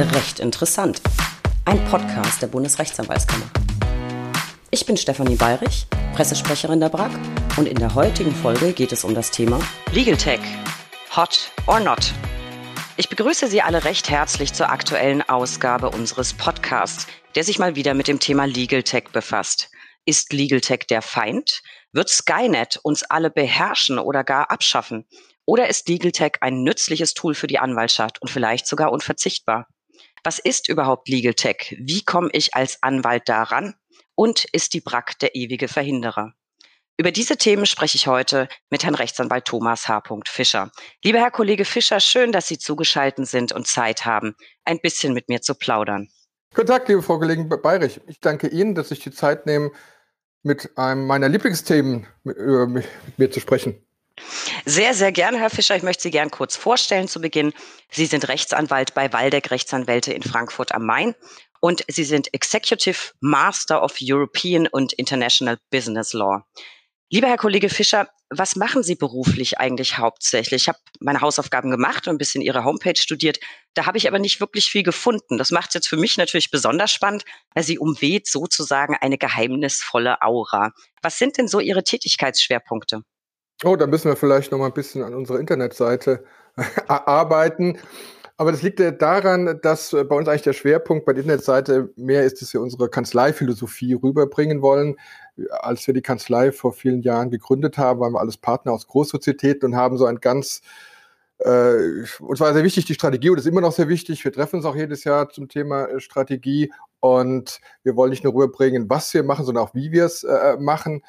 Recht interessant. Ein Podcast der Bundesrechtsanwaltskammer. Ich bin Stefanie Bayrich, Pressesprecherin der BRAG und in der heutigen Folge geht es um das Thema Legal Tech. Hot or not? Ich begrüße Sie alle recht herzlich zur aktuellen Ausgabe unseres Podcasts, der sich mal wieder mit dem Thema Legal Tech befasst. Ist Legal Tech der Feind? Wird Skynet uns alle beherrschen oder gar abschaffen? Oder ist Legal Tech ein nützliches Tool für die Anwaltschaft und vielleicht sogar unverzichtbar? Was ist überhaupt Legal Tech? Wie komme ich als Anwalt daran? Und ist die BRAC der ewige Verhinderer? Über diese Themen spreche ich heute mit Herrn Rechtsanwalt Thomas H. Fischer. Lieber Herr Kollege Fischer, schön, dass Sie zugeschaltet sind und Zeit haben, ein bisschen mit mir zu plaudern. Guten Tag, liebe Frau Kollegin Bayrich. Ich danke Ihnen, dass sich die Zeit nehmen, mit einem meiner Lieblingsthemen mit, mit mir zu sprechen. Sehr, sehr gerne, Herr Fischer. Ich möchte Sie gern kurz vorstellen zu Beginn. Sie sind Rechtsanwalt bei Waldeck Rechtsanwälte in Frankfurt am Main und Sie sind Executive Master of European und International Business Law. Lieber Herr Kollege Fischer, was machen Sie beruflich eigentlich hauptsächlich? Ich habe meine Hausaufgaben gemacht und ein bisschen Ihre Homepage studiert. Da habe ich aber nicht wirklich viel gefunden. Das macht es jetzt für mich natürlich besonders spannend, weil sie umweht sozusagen eine geheimnisvolle Aura. Was sind denn so Ihre Tätigkeitsschwerpunkte? Oh, da müssen wir vielleicht noch mal ein bisschen an unserer Internetseite arbeiten. Aber das liegt daran, dass bei uns eigentlich der Schwerpunkt bei der Internetseite mehr ist, dass wir unsere Kanzleiphilosophie rüberbringen wollen. Als wir die Kanzlei vor vielen Jahren gegründet haben, waren wir alles Partner aus Großsozietäten und haben so ein ganz äh, uns war sehr wichtig, die Strategie, und ist immer noch sehr wichtig. Wir treffen uns auch jedes Jahr zum Thema äh, Strategie und wir wollen nicht nur rüberbringen, was wir machen, sondern auch wie wir es äh, machen.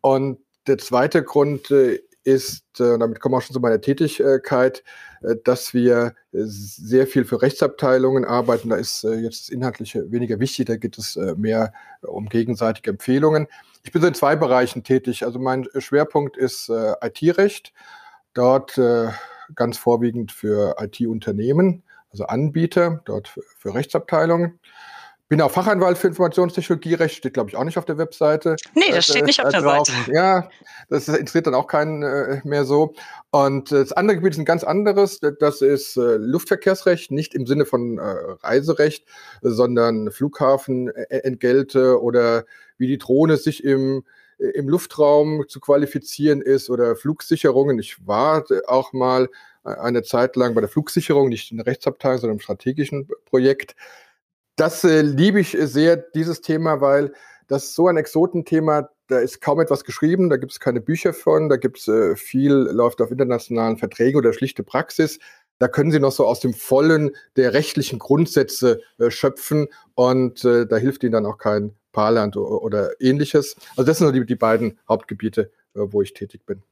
Und der zweite Grund äh, ist, äh, damit kommen wir auch schon zu meiner Tätigkeit, äh, dass wir sehr viel für Rechtsabteilungen arbeiten. Da ist jetzt das Inhaltliche weniger wichtig, da geht es mehr um gegenseitige Empfehlungen. Ich bin so in zwei Bereichen tätig. Also mein Schwerpunkt ist IT-Recht. Dort ganz vorwiegend für IT-Unternehmen, also Anbieter, dort für Rechtsabteilungen. Bin auch Fachanwalt für Informationstechnologierecht, steht glaube ich auch nicht auf der Webseite. Nee, das steht nicht auf der drauf. Seite. Ja, das interessiert dann auch keinen äh, mehr so. Und äh, das andere Gebiet ist ein ganz anderes. Das ist äh, Luftverkehrsrecht, nicht im Sinne von äh, Reiserecht, sondern Flughafenentgelte oder wie die Drohne sich im äh, im Luftraum zu qualifizieren ist oder Flugsicherungen. Ich war auch mal äh, eine Zeit lang bei der Flugsicherung, nicht in der Rechtsabteilung, sondern im strategischen Projekt. Das äh, liebe ich sehr, dieses Thema, weil das so ein Exotenthema, da ist kaum etwas geschrieben, da gibt es keine Bücher von, da gibt es äh, viel, läuft auf internationalen Verträgen oder schlichte Praxis. Da können Sie noch so aus dem Vollen der rechtlichen Grundsätze äh, schöpfen und äh, da hilft Ihnen dann auch kein Paarland oder, ähnliches. Also das sind so die, die beiden Hauptgebiete, äh, wo ich tätig bin.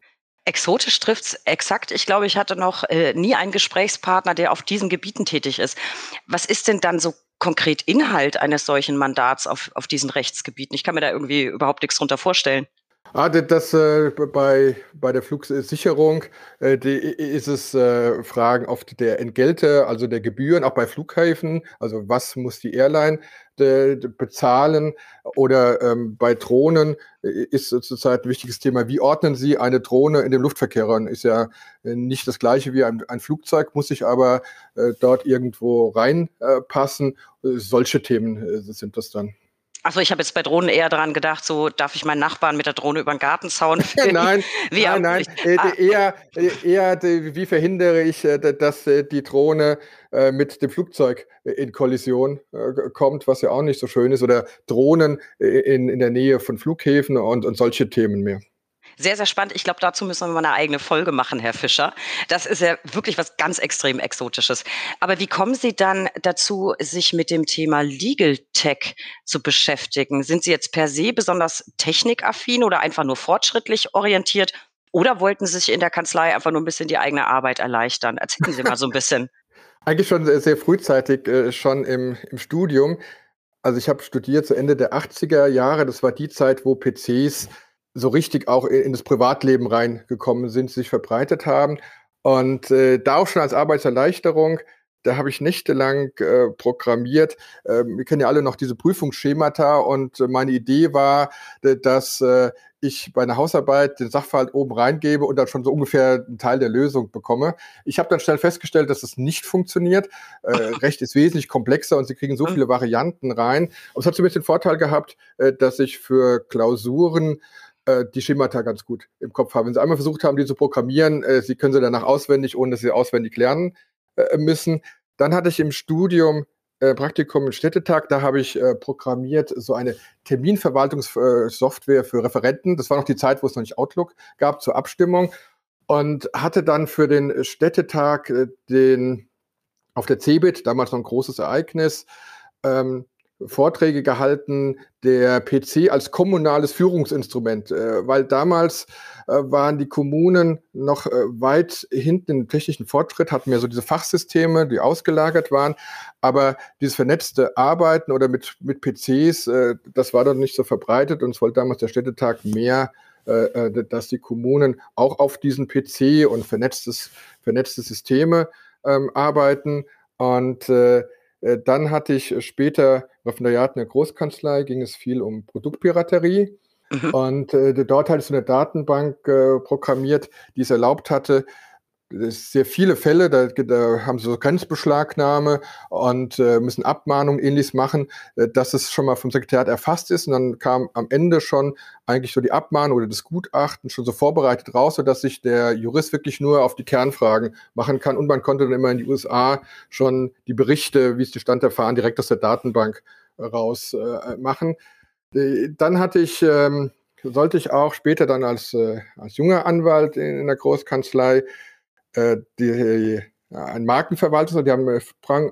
Exotisch trifft's exakt. Ich glaube, ich hatte noch äh, nie einen Gesprächspartner, der auf diesen Gebieten tätig ist. Was ist denn dann so konkret Inhalt eines solchen Mandats auf, auf diesen Rechtsgebieten? Ich kann mir da irgendwie überhaupt nichts drunter vorstellen. Ah, das äh, bei, bei der Flugsicherung äh, die, ist es äh, Fragen oft der Entgelte, also der Gebühren, auch bei Flughäfen. Also was muss die Airline bezahlen? Oder ähm, bei Drohnen äh, ist zurzeit ein wichtiges Thema. Wie ordnen Sie eine Drohne in dem Luftverkehr an? Ist ja äh, nicht das gleiche wie ein, ein Flugzeug, muss sich aber äh, dort irgendwo reinpassen. solche Themen sind das dann. Also ich habe jetzt bei Drohnen eher daran gedacht, so darf ich meinen Nachbarn mit der Drohne über den Gartenzaun filmen? nein, wie nein, nein. Äh, ah. eher, äh, eher wie verhindere ich, äh, dass die Drohne mit dem Flugzeug in Kollision kommt, was ja auch nicht so schön ist, oder Drohnen in, in der Nähe von Flughäfen und, und solche Themen mehr. Sehr, sehr spannend. Ich glaube, dazu müssen wir mal eine eigene Folge machen, Herr Fischer. Das ist ja wirklich was ganz extrem Exotisches. Aber wie kommen Sie dann dazu, sich mit dem Thema Legal Tech zu beschäftigen? Sind Sie jetzt per se besonders technikaffin oder einfach nur fortschrittlich orientiert? Oder wollten Sie sich in der Kanzlei einfach nur ein bisschen die eigene Arbeit erleichtern? Erzählen Sie mal so ein bisschen. Eigentlich schon sehr, sehr frühzeitig, äh, schon im, im Studium. Also ich habe studiert zu Ende der 80er Jahre. Das war die Zeit, wo PCs so richtig auch in das Privatleben reingekommen sind, sich verbreitet haben. Und äh, da auch schon als Arbeitserleichterung da habe ich nächtelang äh, programmiert. Ähm, wir kennen ja alle noch diese Prüfungsschemata und meine Idee war, dass äh, ich bei einer Hausarbeit den Sachverhalt oben reingebe und dann schon so ungefähr einen Teil der Lösung bekomme. Ich habe dann schnell festgestellt, dass das nicht funktioniert. Äh, Recht ist wesentlich komplexer und Sie kriegen so hm. viele Varianten rein. Aber es hat zumindest den Vorteil gehabt, äh, dass ich für Klausuren äh, die Schemata ganz gut im Kopf habe. Wenn Sie einmal versucht haben, die zu programmieren, äh, Sie können sie danach auswendig, ohne dass Sie auswendig lernen äh, müssen. Dann hatte ich im Studium äh, Praktikum im Städtetag, da habe ich äh, programmiert so eine Terminverwaltungssoftware für Referenten. Das war noch die Zeit, wo es noch nicht Outlook gab zur Abstimmung und hatte dann für den Städtetag äh, den auf der CeBIT, damals noch ein großes Ereignis, ähm, Vorträge gehalten, der PC als kommunales Führungsinstrument, äh, weil damals äh, waren die Kommunen noch äh, weit hinten im technischen Fortschritt, hatten wir so diese Fachsysteme, die ausgelagert waren, aber dieses vernetzte Arbeiten oder mit, mit PCs, äh, das war dann nicht so verbreitet und es wollte damals der Städtetag mehr äh, äh, dass die Kommunen auch auf diesen PC und vernetztes, vernetzte Systeme ähm, arbeiten. Und äh, dann hatte ich später Referendariat in der Großkanzlei, ging es viel um Produktpiraterie. Mhm. Und äh, dort hatte ich so eine Datenbank äh, programmiert, die es erlaubt hatte, sehr viele Fälle, da, da, haben sie so Grenzbeschlagnahme und äh, müssen Abmahnungen ähnliches machen, äh, dass es schon mal vom Sekretariat erfasst ist. Und dann kam am Ende schon eigentlich so die Abmahnung oder das Gutachten schon so vorbereitet raus, sodass sich der Jurist wirklich nur auf die Kernfragen machen kann. Und man konnte dann immer in die USA schon die Berichte, wie es die Stand der Verfahren, direkt aus der Datenbank raus äh, machen. Äh, dann hatte ich, ähm, sollte ich auch später dann als, äh, als junger Anwalt in, in der Großkanzlei äh, die, ja, ein Markenverwalter, die haben äh,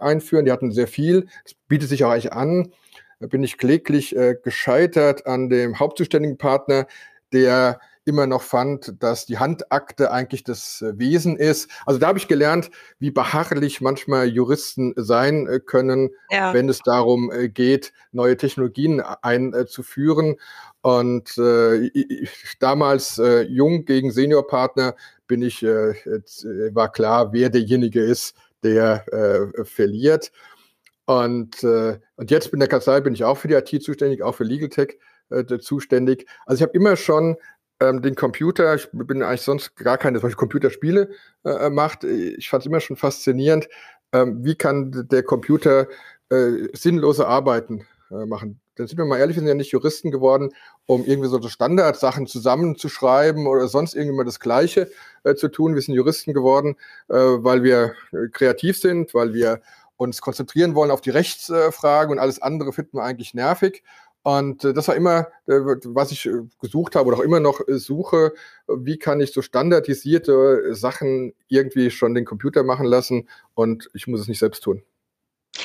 einführen, die hatten sehr viel. Das bietet sich auch eigentlich an. Da bin ich kläglich äh, gescheitert an dem hauptzuständigen Partner, der immer noch fand, dass die Handakte eigentlich das äh, Wesen ist. Also da habe ich gelernt, wie beharrlich manchmal Juristen sein können, ja. wenn es darum geht, neue Technologien einzuführen. Und äh, damals äh, jung gegen Seniorpartner bin ich, äh, äh, war klar, wer derjenige ist, der äh, verliert. Und, äh, und jetzt bin der Kanzlei bin ich auch für die IT zuständig, auch für Legal Tech äh, zuständig. Also ich habe immer schon ähm, den Computer, ich bin eigentlich sonst gar keine solche Computerspiele äh, macht. Ich fand es immer schon faszinierend, ähm, wie kann der Computer äh, sinnlose Arbeiten äh, machen. Dann sind wir mal ehrlich, wir sind ja nicht Juristen geworden, um irgendwie so Standardsachen zusammenzuschreiben oder sonst irgendwie das Gleiche äh, zu tun. Wir sind Juristen geworden, äh, weil wir äh, kreativ sind, weil wir uns konzentrieren wollen auf die Rechtsfragen und alles andere finden wir eigentlich nervig. Und äh, das war immer, äh, was ich gesucht habe oder auch immer noch suche, wie kann ich so standardisierte Sachen irgendwie schon den Computer machen lassen und ich muss es nicht selbst tun.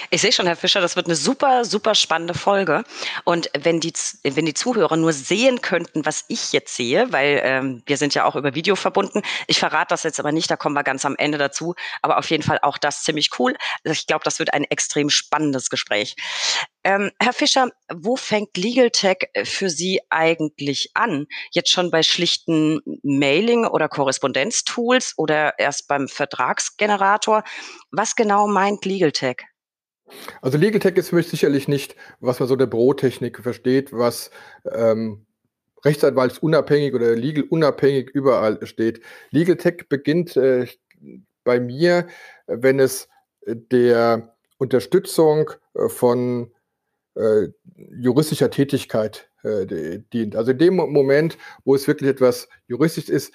Ich sehe schon, Herr Fischer, das wird eine super, super spannende Folge. Und wenn die, wenn die Zuhörer nur sehen könnten, was ich jetzt sehe, weil ähm, wir sind ja auch über Video verbunden. Ich verrate das jetzt aber nicht, da kommen wir ganz am Ende dazu. Aber auf jeden Fall auch das ziemlich cool. Ich glaube, das wird ein extrem spannendes Gespräch. Ähm, Herr Fischer, wo fängt Legal Tech für Sie eigentlich an? Jetzt schon bei schlichten Mailing- oder Korrespondenztools oder erst beim Vertragsgenerator? Was genau meint Legal Tech? Also Legal Tech ist für mich sicherlich nicht, was man so der Bürotechnik versteht, was ähm, rechtsanwaltsunabhängig oder legal unabhängig überall steht. Legal Tech beginnt äh, bei mir, wenn es der Unterstützung äh, von äh, juristischer Tätigkeit äh, dient. Also in dem Moment, wo es wirklich etwas juristisch ist,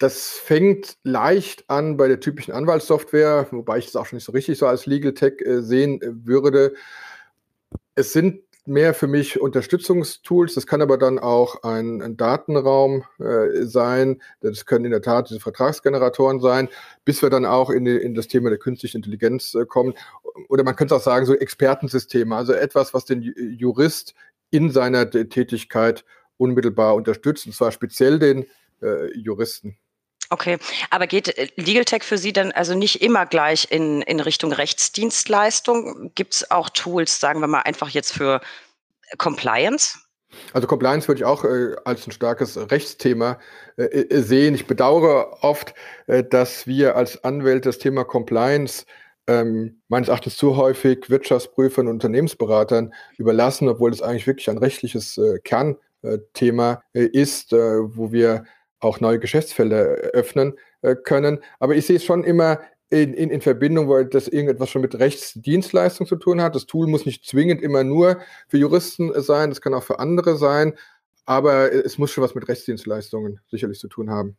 das fängt leicht an bei der typischen Anwaltssoftware, wobei ich das auch schon nicht so richtig so als Legal Tech äh, sehen äh, würde. Es sind mehr für mich Unterstützungstools. Das kann aber dann auch ein, ein Datenraum äh, sein. Das können in der Tat diese Vertragsgeneratoren sein, bis wir dann auch in, die, in das Thema der künstlichen Intelligenz äh, kommen. Oder man könnte auch sagen, so Expertensysteme, also etwas, was den Jurist in seiner Tätigkeit unmittelbar unterstützt, und zwar speziell den äh, Juristen. Okay, aber geht äh, Legal Tech für Sie dann also nicht immer gleich in, in Richtung Rechtsdienstleistung? Gibt es auch Tools, sagen wir mal, einfach jetzt für Compliance? Also Compliance würde ich auch äh, als ein starkes Rechtsthema äh, äh sehen. Ich bedauere oft, äh, dass wir als Anwälte das Thema Compliance ähm, meines Erachtens zu häufig Wirtschaftsprüfern und Unternehmensberatern überlassen, obwohl es eigentlich wirklich ein rechtliches äh, Kernthema äh, ist, äh, wo wir auch neue Geschäftsfelder öffnen äh, können. Aber ich sehe es schon immer in, in, in Verbindung, weil das irgendetwas schon mit Rechtsdienstleistung zu tun hat. Das Tool muss nicht zwingend immer nur für Juristen sein, das kann auch für andere sein, aber es muss schon was mit Rechtsdienstleistungen sicherlich zu tun haben.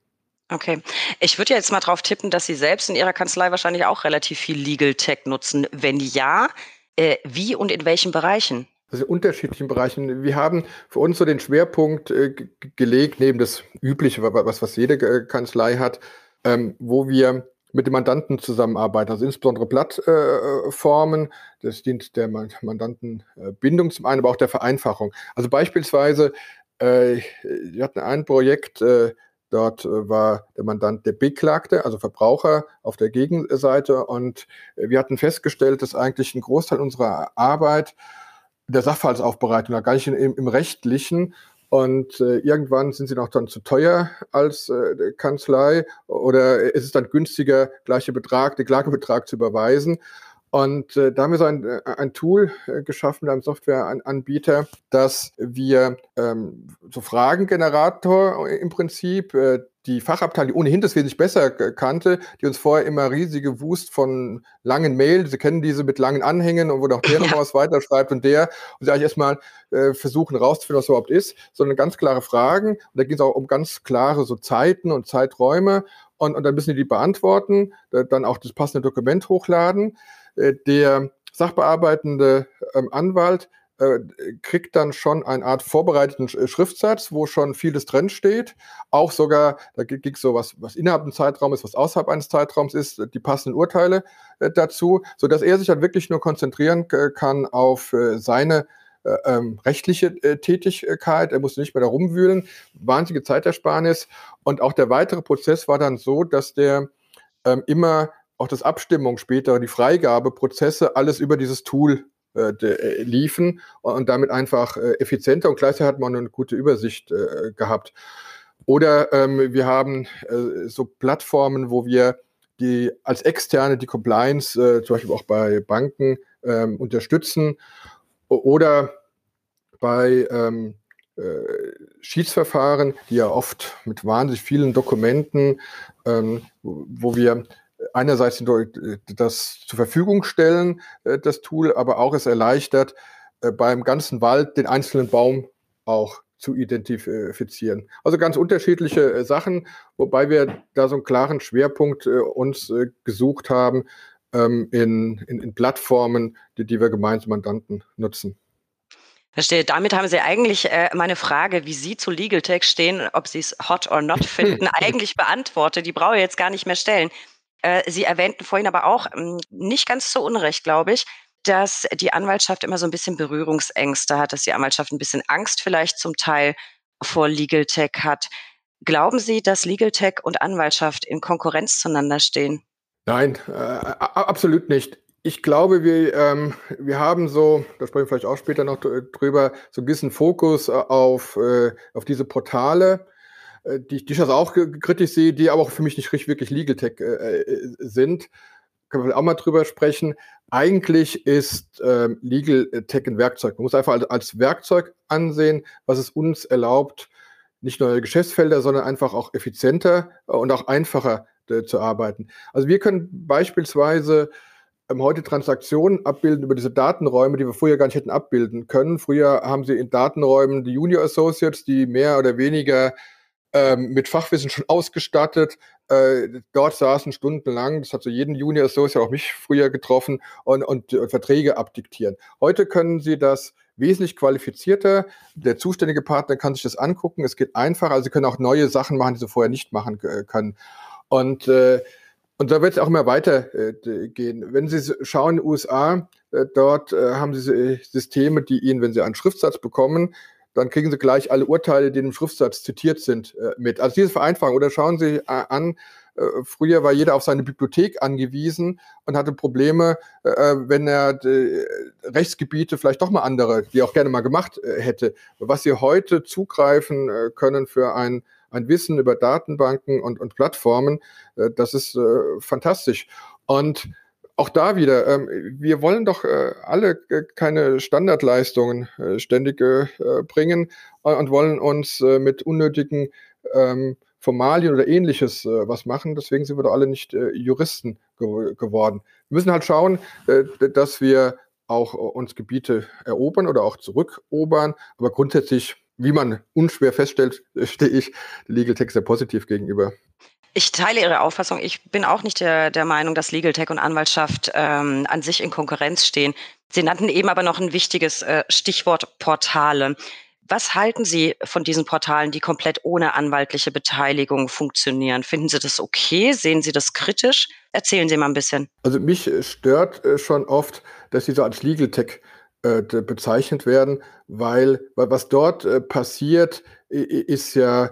Okay. Ich würde jetzt mal drauf tippen, dass Sie selbst in Ihrer Kanzlei wahrscheinlich auch relativ viel Legal Tech nutzen. Wenn ja, äh, wie und in welchen Bereichen? Also unterschiedlichen Bereichen. Wir haben für uns so den Schwerpunkt äh, gelegt, neben das Übliche, was, was jede äh, Kanzlei hat, ähm, wo wir mit dem Mandanten zusammenarbeiten, also insbesondere Plattformen. Äh, das dient der Mandantenbindung zum einen, aber auch der Vereinfachung. Also beispielsweise, äh, wir hatten ein Projekt, äh, Dort äh, war der Mandant der Beklagte, also Verbraucher auf der Gegenseite. Und äh, wir hatten festgestellt, dass eigentlich ein Großteil unserer Arbeit der Sachverhaltsaufbereitung gar nicht im, im Rechtlichen. Und äh, irgendwann sind sie noch dann zu teuer als äh, Kanzlei oder ist es dann günstiger, gleiche Betrag, den Klagebetrag zu überweisen. Und äh, da haben wir so ein, äh, ein Tool äh, geschaffen, einem Softwareanbieter, dass wir ähm, so Fragengenerator im Prinzip, äh, die Fachabteilung, die ohnehin das wesentlich besser kannte, die uns vorher immer riesige Wust von langen Mails, Sie kennen diese mit langen Anhängen und wo noch der ja. noch was weiterschreibt und der, und sie eigentlich erstmal äh, versuchen rauszufinden, was überhaupt ist, sondern ganz klare Fragen. Und da ging es auch um ganz klare so Zeiten und Zeiträume und, und dann müssen die die beantworten, dann auch das passende Dokument hochladen. Äh, der sachbearbeitende ähm, Anwalt äh, kriegt dann schon eine Art vorbereiteten Schriftsatz, wo schon vieles drin steht. Auch sogar, da gibt es so was, was innerhalb eines Zeitraums ist, was außerhalb eines Zeitraums ist, die passenden Urteile äh, dazu, sodass er sich dann wirklich nur konzentrieren kann auf äh, seine äh, ähm, rechtliche äh, Tätigkeit. Er musste nicht mehr da rumwühlen. Wahnsinnige Zeitersparnis. Und auch der weitere Prozess war dann so, dass der ähm, immer auch das Abstimmung später, die Freigabeprozesse, alles über dieses Tool äh, äh, liefen und damit einfach äh, effizienter und gleichzeitig hat man eine gute Übersicht gehabt. Oder ähm, wir haben so Plattformen, wo wir die als externe die Compliance zum Beispiel auch bei Banken ähm, unterstützen oder bei ähm, Schiedsverfahren, die ja oft mit wahnsinnig vielen Dokumenten, wo wir einerseits das zur Verfügung stellen, äh, das Tool, aber auch es erleichtert, äh, beim ganzen Wald den einzelnen Baum auch zu identifizieren. Also ganz unterschiedliche äh, Sachen, wobei wir da so einen klaren Schwerpunkt uns gesucht haben ähm, in, in, in Plattformen, die, die wir gemeinsam Mandanten nutzen. Verstehe. Damit haben Sie eigentlich äh, meine Frage, wie Sie zu Legal Tech stehen, ob Sie es hot or not finden, eigentlich beantwortet. Die brauche ich jetzt gar nicht mehr stellen. Äh, Sie erwähnten vorhin aber auch, ähm, nicht ganz zu Unrecht, glaube ich, dass die Anwaltschaft immer so ein bisschen Berührungsängste hat, dass die Anwaltschaft ein bisschen Angst vielleicht zum Teil vor Legal Tech hat. Glauben Sie, dass Legal Tech und Anwaltschaft in Konkurrenz zueinander stehen? Nein, äh, absolut nicht. Ich glaube, wir, ähm, wir haben so, da sprechen wir vielleicht auch später noch drüber, so einen gewissen Fokus äh, auf, äh, auf diese Portale äh, die, die ich das auch kritisch sehe, die aber auch für mich nicht richtig wirklich Legal Tech äh, äh, sind. Können wir auch mal drüber sprechen. Eigentlich ist ähm, Legal Tech ein Werkzeug. Man muss einfach als, als Werkzeug ansehen, was es uns erlaubt, nicht neue Geschäftsfelder, sondern einfach auch effizienter und auch einfacher äh, zu arbeiten. Also wir können beispielsweise ähm, heute Transaktionen abbilden über diese Datenräume, die wir früher gar nicht hätten abbilden können. Früher haben sie in Datenräumen die Junior Associates, die mehr oder weniger ähm, mit Fachwissen schon ausgestattet. Äh, dort saßen stundenlang, das hat so jeden Junior Associate, auch mich früher getroffen, und, und, und Verträge abdiktieren. Heute können Sie das wesentlich qualifizierter. Der zuständige Partner kann sich das angucken. Es geht einfacher. Also Sie können auch neue Sachen machen, die Sie vorher nicht machen können. Und, äh, und da wird es auch immer weitergehen. Äh, wenn Sie schauen, in den USA, äh, dort äh, haben Sie Systeme, die Ihnen, wenn Sie einen Schriftsatz bekommen, dann kriegen Sie gleich alle Urteile, die im Schriftsatz zitiert sind, äh, mit. Also diese Vereinfachung. Oder schauen Sie äh, an, äh, früher war jeder auf seine Bibliothek angewiesen und hatte Probleme, wenn er Rechtsgebiete vielleicht doch mal andere, die er auch gerne mal gemacht hätte. Was Sie heute zugreifen können für ein, ein Wissen über Datenbanken und, und Plattformen, das ist fantastisch. Und auch da wieder, ähm, wir wollen doch äh, alle äh, keine Standardleistungen äh, ständig äh, bringen und wollen uns äh, mit unnötigen ähm, Formalien oder ähnliches äh, was machen. Deswegen sind wir doch alle nicht Juristen ge geworden. Wir müssen halt schauen, dass wir auch uns Gebiete erobern oder auch zurückerobern. Aber grundsätzlich, wie man unschwer feststellt, stehe ich Legal Tech sehr positiv gegenüber. Ich teile Ihre Auffassung. Ich bin auch nicht der, der Meinung, dass Legal Tech und Anwaltschaft ähm, an sich in Konkurrenz stehen. Sie nannten eben aber noch ein wichtiges äh, Stichwort Portale. Was halten Sie von diesen Portalen, die komplett ohne anwaltliche Beteiligung funktionieren? Finden Sie das okay? Sehen Sie das kritisch? Erzählen Sie mal ein bisschen. Also mich stört äh, schon oft, dass sie so als Legal Tech äh, bezeichnet werden, weil, weil was dort äh, passiert, ist ja äh,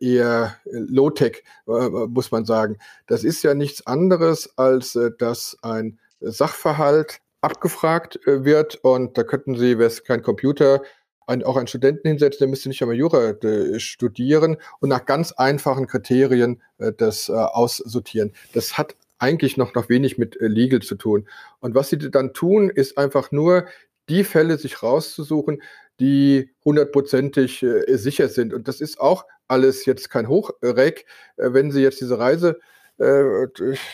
eher äh, Low-Tech, äh, muss man sagen. Das ist ja nichts anderes, als dass ein Sachverhalt abgefragt wird und da könnten Sie, wer es kein Computer, ein, auch einen Studenten hinsetzen, der müsste nicht einmal Jura äh, studieren und nach ganz einfachen Kriterien äh, das äh, aussortieren. Das hat eigentlich noch, noch wenig mit Legal zu tun. Und was sie dann tun, ist einfach nur die Fälle sich rauszusuchen, die hundertprozentig äh, sicher sind. Und das ist auch alles jetzt kein Hochreck. Äh, wenn Sie jetzt diese Reise äh,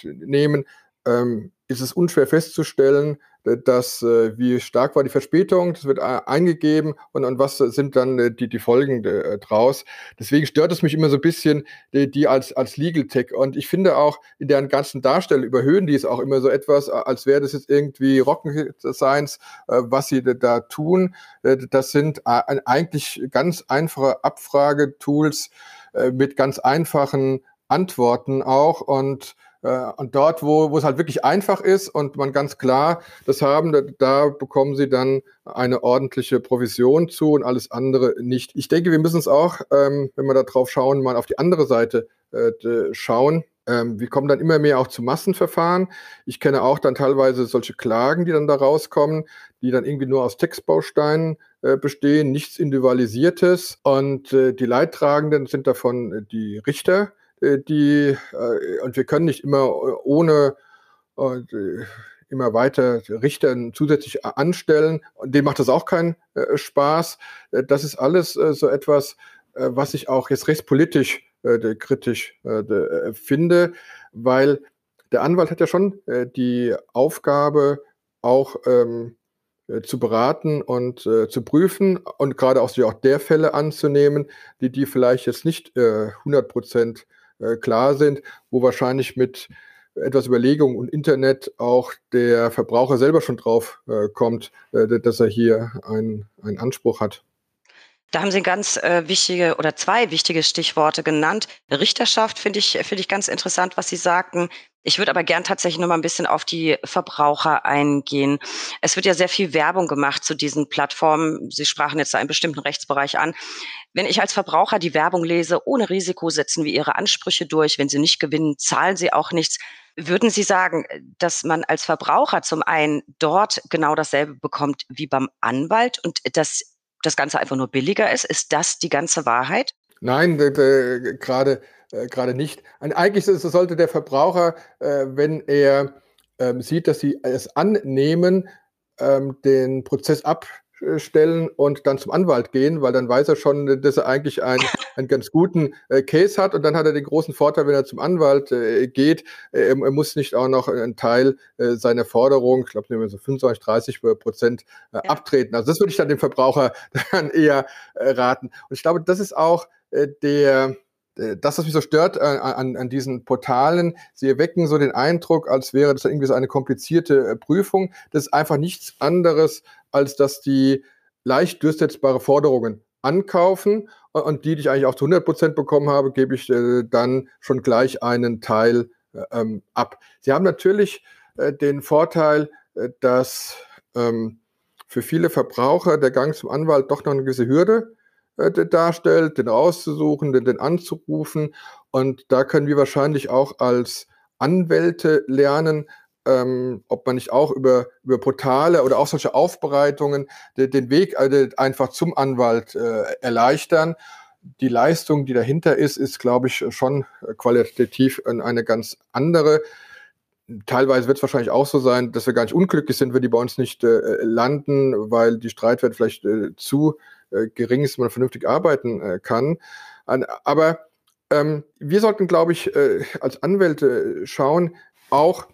nehmen, ähm, ist es unschwer festzustellen, dass äh, wie stark war die Verspätung, das wird äh, eingegeben und, und was sind dann äh, die, die Folgen draus. Deswegen stört es mich immer so ein bisschen, die, die als, als Legal Tech. Und ich finde auch, in deren ganzen Darstellung überhöhen die es auch immer so etwas, als wäre das jetzt irgendwie Rocket Science, was sie da tun. Das sind eigentlich ganz einfache Abfragetools mit ganz einfachen Antworten auch und und dort, wo, wo es halt wirklich einfach ist und man ganz klar das haben, da, da bekommen sie dann eine ordentliche Provision zu und alles andere nicht. Ich denke, wir müssen es auch, ähm, wenn wir da drauf schauen, mal auf die andere Seite äh, schauen. Ähm, wir kommen dann immer mehr auch zu Massenverfahren. Ich kenne auch dann teilweise solche Klagen, die dann da rauskommen, die dann irgendwie nur aus Textbausteinen äh, bestehen, nichts Individualisiertes. Und äh, die Leidtragenden sind davon äh, die Richter äh, die, äh, und wir können nicht immer äh, ohne immer weiter Richter zusätzlich anstellen. Dem macht das auch keinen Spaß. Das ist alles so etwas, was ich auch jetzt rechtspolitisch kritisch finde, weil der Anwalt hat ja schon die Aufgabe, auch ähm, zu beraten und äh, zu prüfen und gerade auch, auch der Fälle anzunehmen, die die vielleicht jetzt nicht äh, 100 Prozent äh, klar sind, wo wahrscheinlich mit etwas Überlegung und Internet auch der Verbraucher selber schon drauf äh, kommt, äh, dass er hier einen Anspruch hat. Da haben Sie ganz äh, wichtige oder zwei wichtige Stichworte genannt. Richterschaft finde ich, finde ich ganz interessant, was Sie sagten. Ich würde aber gern tatsächlich noch mal ein bisschen auf die Verbraucher eingehen. Es wird ja sehr viel Werbung gemacht zu diesen Plattformen. Sie sprachen jetzt einen bestimmten Rechtsbereich an. Wenn ich als Verbraucher die Werbung lese, ohne Risiko setzen wir Ihre Ansprüche durch. Wenn Sie nicht gewinnen, zahlen Sie auch nichts. Würden Sie sagen, dass man als Verbraucher zum einen dort genau dasselbe bekommt wie beim Anwalt und dass das Ganze einfach nur billiger ist? Ist das die ganze Wahrheit? Nein, gerade äh, gerade nicht. Eigentlich sollte der Verbraucher, äh, wenn er ähm, sieht, dass sie es annehmen, ähm, den Prozess ab stellen und dann zum Anwalt gehen, weil dann weiß er schon, dass er eigentlich einen, einen ganz guten äh, Case hat und dann hat er den großen Vorteil, wenn er zum Anwalt äh, geht, äh, er muss nicht auch noch einen Teil äh, seiner Forderung, ich glaube, nehmen wir so 25, 30 Prozent äh, ja. abtreten. Also das würde ich dann dem Verbraucher dann eher äh, raten. Und ich glaube, das ist auch der das, was mich so stört äh, an, an diesen Portalen, sie erwecken so den Eindruck, als wäre das irgendwie so eine komplizierte äh, Prüfung. Das ist einfach nichts anderes, als dass die leicht durchsetzbare Forderungen ankaufen und die, die ich eigentlich auch zu 100 Prozent bekommen habe, gebe ich äh, dann schon gleich einen Teil äh, ähm, ab. Sie haben natürlich äh, den Vorteil, dass ähm, für viele Verbraucher der Gang zum Anwalt doch noch eine gewisse Hürde äh, darstellt, den rauszusuchen, den, den anzurufen. Und da können wir wahrscheinlich auch als Anwälte lernen, ähm, ob man nicht auch über, über Portale oder auch solche Aufbereitungen den, den Weg äh, einfach zum Anwalt äh, erleichtern. Die Leistung, die dahinter ist, ist, glaube ich, schon qualitativ eine ganz andere. teilweise wird es wahrscheinlich auch so sein, dass wir gar nicht unglücklich sind, wenn die bei uns nicht äh, landen, weil die Streitwert vielleicht äh, zu äh, gering ist, man vernünftig arbeiten äh, kann. An, aber ähm, wir sollten, glaube ich, äh, als Anwälte schauen, auch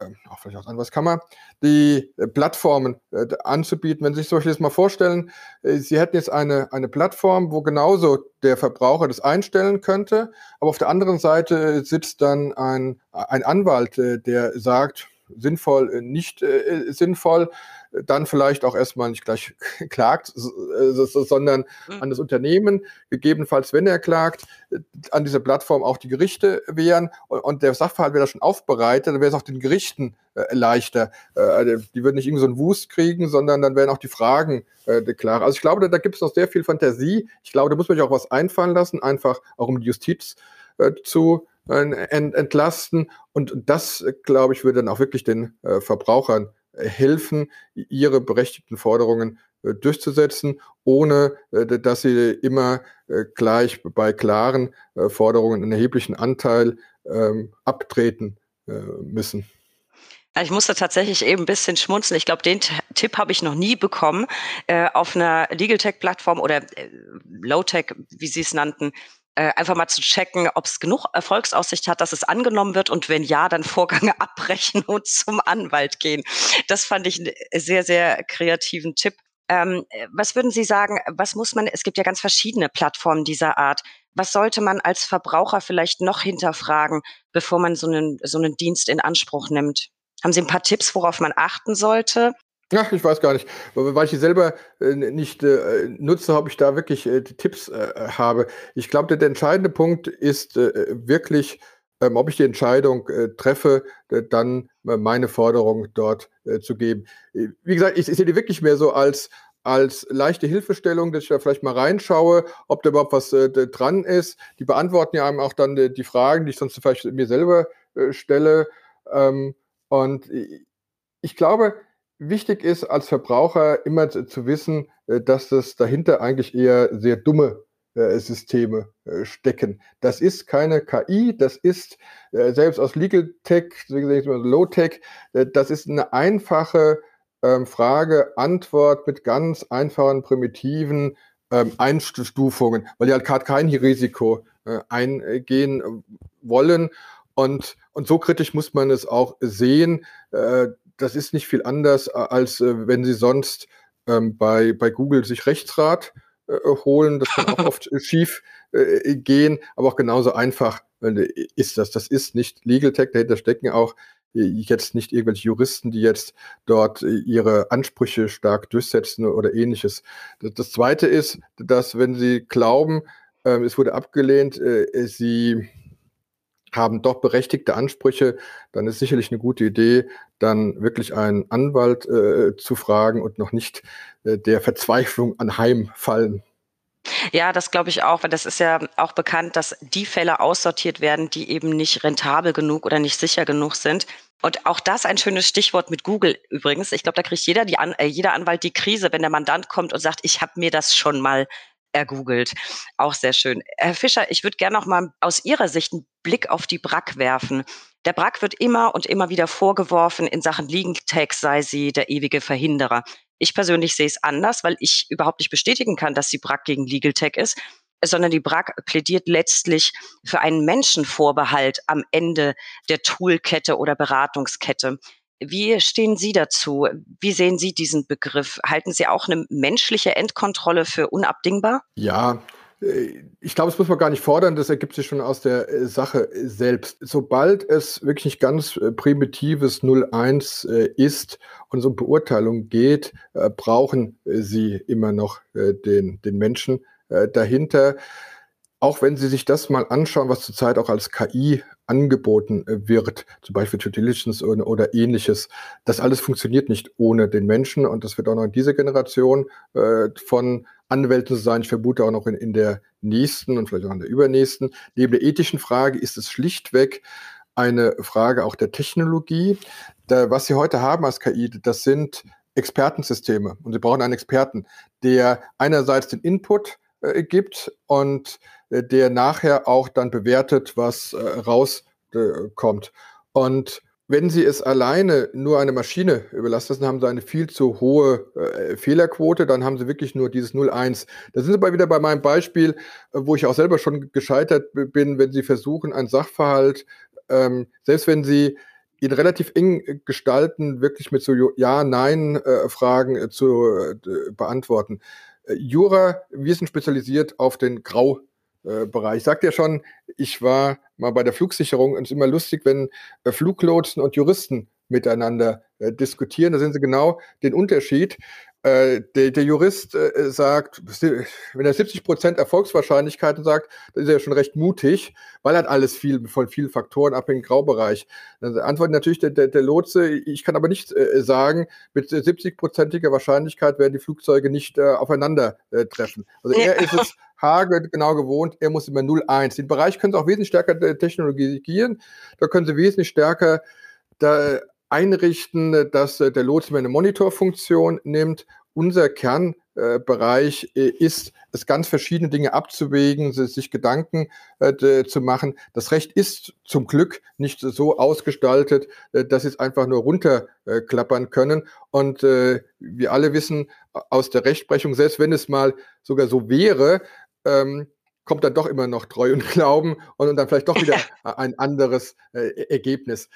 ähm, auch vielleicht aus Anwaltskammer, die äh, Plattformen äh, anzubieten. Wenn Sie sich zum Beispiel jetzt mal vorstellen, äh, Sie hätten jetzt eine, eine Plattform, wo genauso der Verbraucher das einstellen könnte, aber auf der anderen Seite sitzt dann ein, ein Anwalt, der sagt, sinnvoll, nicht äh, sinnvoll, dann vielleicht auch erstmal nicht gleich klagt, sondern mhm. an das Unternehmen, gegebenenfalls, wenn er klagt, an dieser Plattform auch die Gerichte wären und der Sachverhalt wäre da schon aufbereitet, dann wäre es auch den Gerichten äh, leichter. Äh, also die würden nicht irgendwie so einen Wust kriegen, sondern dann wären auch die Fragen äh, klar. Also ich glaube, da, da gibt es noch sehr viel Fantasie. Ich glaube, da muss man sich auch was einfallen lassen, einfach auch um die Justiz äh, zu entlasten. Und das, glaube ich, würde dann auch wirklich den äh, Verbrauchern helfen, ihre berechtigten Forderungen äh, durchzusetzen, ohne äh, dass sie immer äh, gleich bei klaren Forderungen einen erheblichen Anteil ähm, abtreten müssen. Ich musste tatsächlich eben ein bisschen schmunzeln. Ich glaube, den Tipp habe ich noch nie bekommen äh, auf einer Legal Tech Plattform oder äh, Low Tech, wie Sie es nannten, äh, einfach mal zu checken, ob es genug Erfolgsaussicht hat, dass es angenommen wird und wenn ja, dann Vorgänge abbrechen und zum Anwalt gehen. Das fand ich einen sehr, sehr kreativen Tipp. Ähm, was würden Sie sagen, was muss man, es gibt ja ganz verschiedene Plattformen dieser Art. Was sollte man als Verbraucher vielleicht noch hinterfragen, bevor man so einen, so einen Dienst in Anspruch nimmt? Haben Sie ein paar Tipps, worauf man achten sollte? Ach, ich weiß gar nicht. Weil ich die selber äh, nicht äh, nutze, ob ich da wirklich äh, Tipps äh, habe. Ich glaube, der, entscheidende Punkt ist äh, wirklich, ähm, ob ich die Entscheidung äh, treffe, dann meine Forderung dort zu geben. Wie gesagt, ich, ich sehe die wirklich mehr so als als leichte Hilfestellung, dass ich da vielleicht mal reinschaue, ob da überhaupt was dran ist. Die beantworten ja einem auch dann die Fragen, die ich sonst vielleicht mir selber stelle. Ähm, und ich glaube, wichtig ist als Verbraucher immer zu, wissen, äh, dass das dahinter eigentlich eher sehr dumme äh, Systeme äh, stecken. Das ist keine KI, das ist selbst aus Legal Tech, Low Tech, das ist eine einfache ähm, Frage, Antwort mit ganz einfachen, primitiven ähm, Einstufungen, weil die halt gerade kein Risiko eingehen wollen. Und, und so kritisch muss man es auch sehen das ist nicht viel anders, äh, als äh, wenn Sie sonst ähm, bei, bei Google sich Rechtsrat äh, holen. Das kann auch oft äh, schief äh, gehen, aber auch genauso einfach äh, ist das. Das ist nicht Legal Tech, dahinter stecken auch jetzt nicht irgendwelche Juristen, die jetzt dort ihre Ansprüche stark durchsetzen oder ähnliches. Das, das Zweite ist, dass wenn Sie glauben, ähm, es wurde abgelehnt, Sie haben doch berechtigte Ansprüche, dann ist sicherlich eine gute Idee, dann wirklich einen Anwalt äh, zu fragen und noch nicht äh, der Verzweiflung anheimfallen. Ja, das glaube ich auch, weil das ist ja auch bekannt, dass die Fälle aussortiert werden, die eben nicht rentabel genug oder nicht sicher genug sind. Und auch das ein schönes Stichwort mit Google übrigens. Ich glaube, da kriegt jeder, die An äh, jeder Anwalt die Krise, wenn der Mandant kommt und sagt, ich habe mir das schon mal ergoogelt. Auch sehr schön. Herr Fischer, ich würde gerne noch mal aus Ihrer Sicht einen Blick auf die BRAC werfen. Der BRAC wird immer und immer wieder vorgeworfen, in Sachen Legal Tech sei sie der ewige Verhinderer. Ich persönlich sehe es anders, weil ich überhaupt nicht bestätigen kann, dass die BRAC gegen Legal Tech ist, sondern die BRAC plädiert letztlich für einen Menschenvorbehalt am Ende der Toolkette oder Beratungskette. Wie stehen Sie dazu? Wie sehen Sie diesen Begriff? Halten Sie auch eine menschliche Endkontrolle für unabdingbar? Ja, äh, ich glaube, das muss man gar nicht fordern, das ergibt sich schon aus der äh, Sache selbst. Sobald es wirklich nicht ganz äh, primitives 01 ist und es um Beurteilung geht, brauchen sie immer noch den, den Menschen dahinter. Auch wenn Sie sich das mal anschauen, was zurzeit auch als KI angeboten äh, wird, zum Beispiel Due Diligence oder, oder, ähnliches. Das alles funktioniert nicht ohne den Menschen und das wird auch noch in dieser Generation äh, von Anwälten sein. Ich vermute auch noch in, in der nächsten und vielleicht auch in der übernächsten. Neben der ethischen Frage ist es schlichtweg eine Frage auch der Technologie. Da, was Sie heute haben als KI, das sind Expertensysteme und Sie brauchen einen Experten, der einerseits den Input äh, gibt und der nachher auch dann bewertet, was äh, rauskommt. Und wenn Sie es alleine nur eine Maschine überlassen, dann haben Sie eine viel zu hohe äh, Fehlerquote, dann haben Sie wirklich nur dieses 0,1. Da sind Sie aber wieder bei meinem Beispiel, äh, wo ich auch selber schon gescheitert bin, wenn Sie versuchen, einen Sachverhalt, ähm, selbst wenn Sie ihn relativ eng gestalten, wirklich mit so Ja-Nein-Fragen äh, zu äh, beantworten. Äh, Jura, wir sind spezialisiert auf den Grau- äh, Bereich. Ich sagte ja schon, ich war mal bei der Flugsicherung und es ist immer lustig, wenn äh, Fluglotsen und Juristen miteinander äh, diskutieren. Da sehen Sie genau den Unterschied. Äh, der, der, Jurist äh, sagt, wenn er 70 Prozent Erfolgswahrscheinlichkeiten sagt, dann ist er schon recht mutig, weil er hat alles viel von vielen Faktoren abhängig Graubereich. Dann antwortet natürlich der, der, der Lotse, ich kann aber nicht äh, sagen, mit 70-prozentiger Wahrscheinlichkeit werden die Flugzeuge nicht äh, aufeinander äh, treffen. Also er ist es Hage genau gewohnt, er muss immer 0,1. Den Bereich können Sie auch wesentlich stärker technologisieren. Da können Sie wesentlich stärker da einrichten, dass äh, der Lotse eine Monitorfunktion nimmt. Unser Kernbereich äh, ist, es ganz verschiedene Dinge abzuwägen, sich Gedanken äh, zu machen. Das Recht ist zum Glück nicht so ausgestaltet, dass Sie es einfach nur runterklappern können. Und wir alle wissen aus der Rechtsprechung, selbst wenn es mal sogar so wäre, ähm, kommt dann doch immer noch Treu und Glauben und, dann vielleicht doch wieder ein anderes äh, Ergebnis.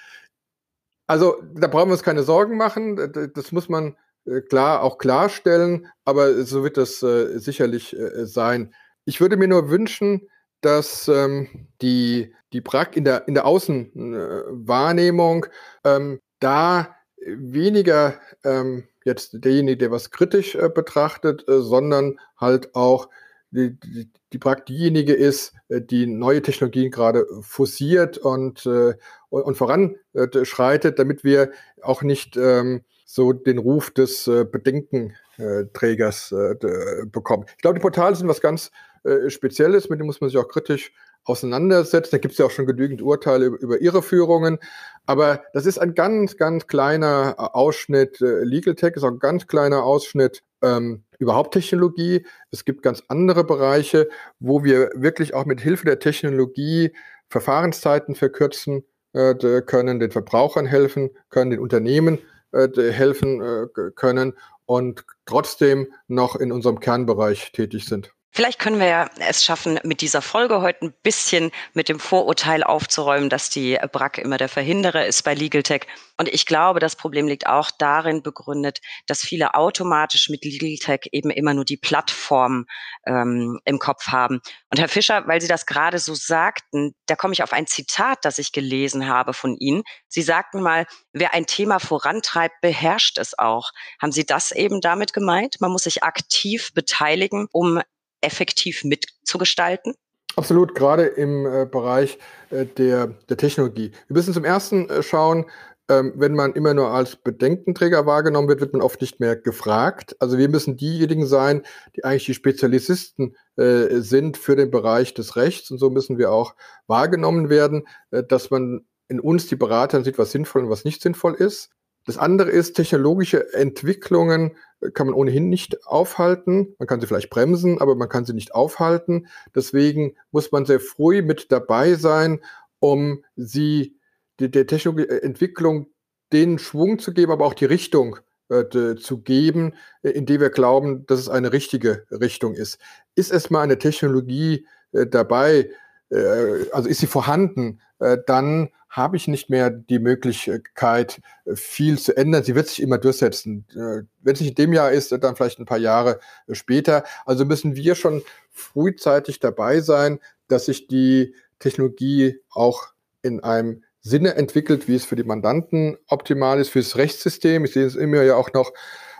Also da brauchen wir uns keine Sorgen machen. Das muss man äh, klar auch klarstellen, aber so wird das äh, sicherlich äh, sein. Ich würde mir nur wünschen, dass ähm, die, die Prag in der, in der Außenwahrnehmung ähm, da weniger ähm, jetzt derjenige, der was kritisch äh, betrachtet, äh, sondern halt auch die, die, die Prag diejenige ist, äh, die neue Technologien gerade forciert und, äh, und voranschreitet, damit wir auch nicht ähm, so den Ruf des äh, Bedenkenträgers äh, bekommen. Ich glaube, die Portale sind was ganz äh, Spezielles, mit dem muss man sich auch kritisch auseinandersetzen. Da gibt es ja auch schon genügend Urteile über, über Irreführungen. Aber das ist ein ganz, ganz kleiner Ausschnitt. Äh, Legal Tech ist auch ein ganz kleiner Ausschnitt ähm, überhaupt Technologie. Es gibt ganz andere Bereiche, wo wir wirklich auch mit Hilfe der Technologie Verfahrenszeiten verkürzen äh, können, den Verbrauchern helfen können, den Unternehmen äh, helfen äh, können und trotzdem noch in unserem Kernbereich tätig sind. Vielleicht können wir ja es schaffen, mit dieser Folge heute ein bisschen mit dem Vorurteil aufzuräumen, dass die BRAC immer der Verhinderer ist bei Legal Tech. Und ich glaube, das Problem liegt auch darin begründet, dass viele automatisch mit Legal Tech eben immer nur die Plattform ähm, im Kopf haben. Und Herr Fischer, weil Sie das gerade so sagten, da komme ich auf ein Zitat, das ich gelesen habe von Ihnen. Sie sagten mal, wer ein Thema vorantreibt, beherrscht es auch. Haben Sie das eben damit gemeint? Man muss sich aktiv beteiligen, um effektiv mitzugestalten? Absolut, gerade im äh, Bereich äh, der, der Technologie. Wir müssen zum ersten äh, schauen, ähm, wenn man immer nur als Bedenkenträger wahrgenommen wird, wird man oft nicht mehr gefragt. Also wir müssen diejenigen sein, die eigentlich die Spezialisten äh, sind für den Bereich des Rechts. Und so müssen wir auch wahrgenommen werden, äh, dass man in uns die Berater sieht, was sinnvoll und was nicht sinnvoll ist. Das andere ist, technologische Entwicklungen äh, kann man ohnehin nicht aufhalten. Man kann sie vielleicht bremsen, aber man kann sie nicht aufhalten. Deswegen muss man sehr früh mit dabei sein, um sie der, der Technologieentwicklung den Schwung zu geben, aber auch die Richtung äh, zu geben, äh, indem wir glauben, dass es eine richtige Richtung ist. Ist erstmal eine Technologie äh, dabei, äh, also ist sie vorhanden, äh, dann habe ich nicht mehr die Möglichkeit, viel zu ändern. Sie wird sich immer durchsetzen. Äh, wenn es nicht in dem Jahr ist, dann vielleicht ein paar Jahre später. Also müssen wir schon frühzeitig dabei sein, dass sich die Technologie auch in einem Sinne entwickelt, wie es für die Mandanten optimal ist, für das Rechtssystem. Ich sehe es immer ja auch noch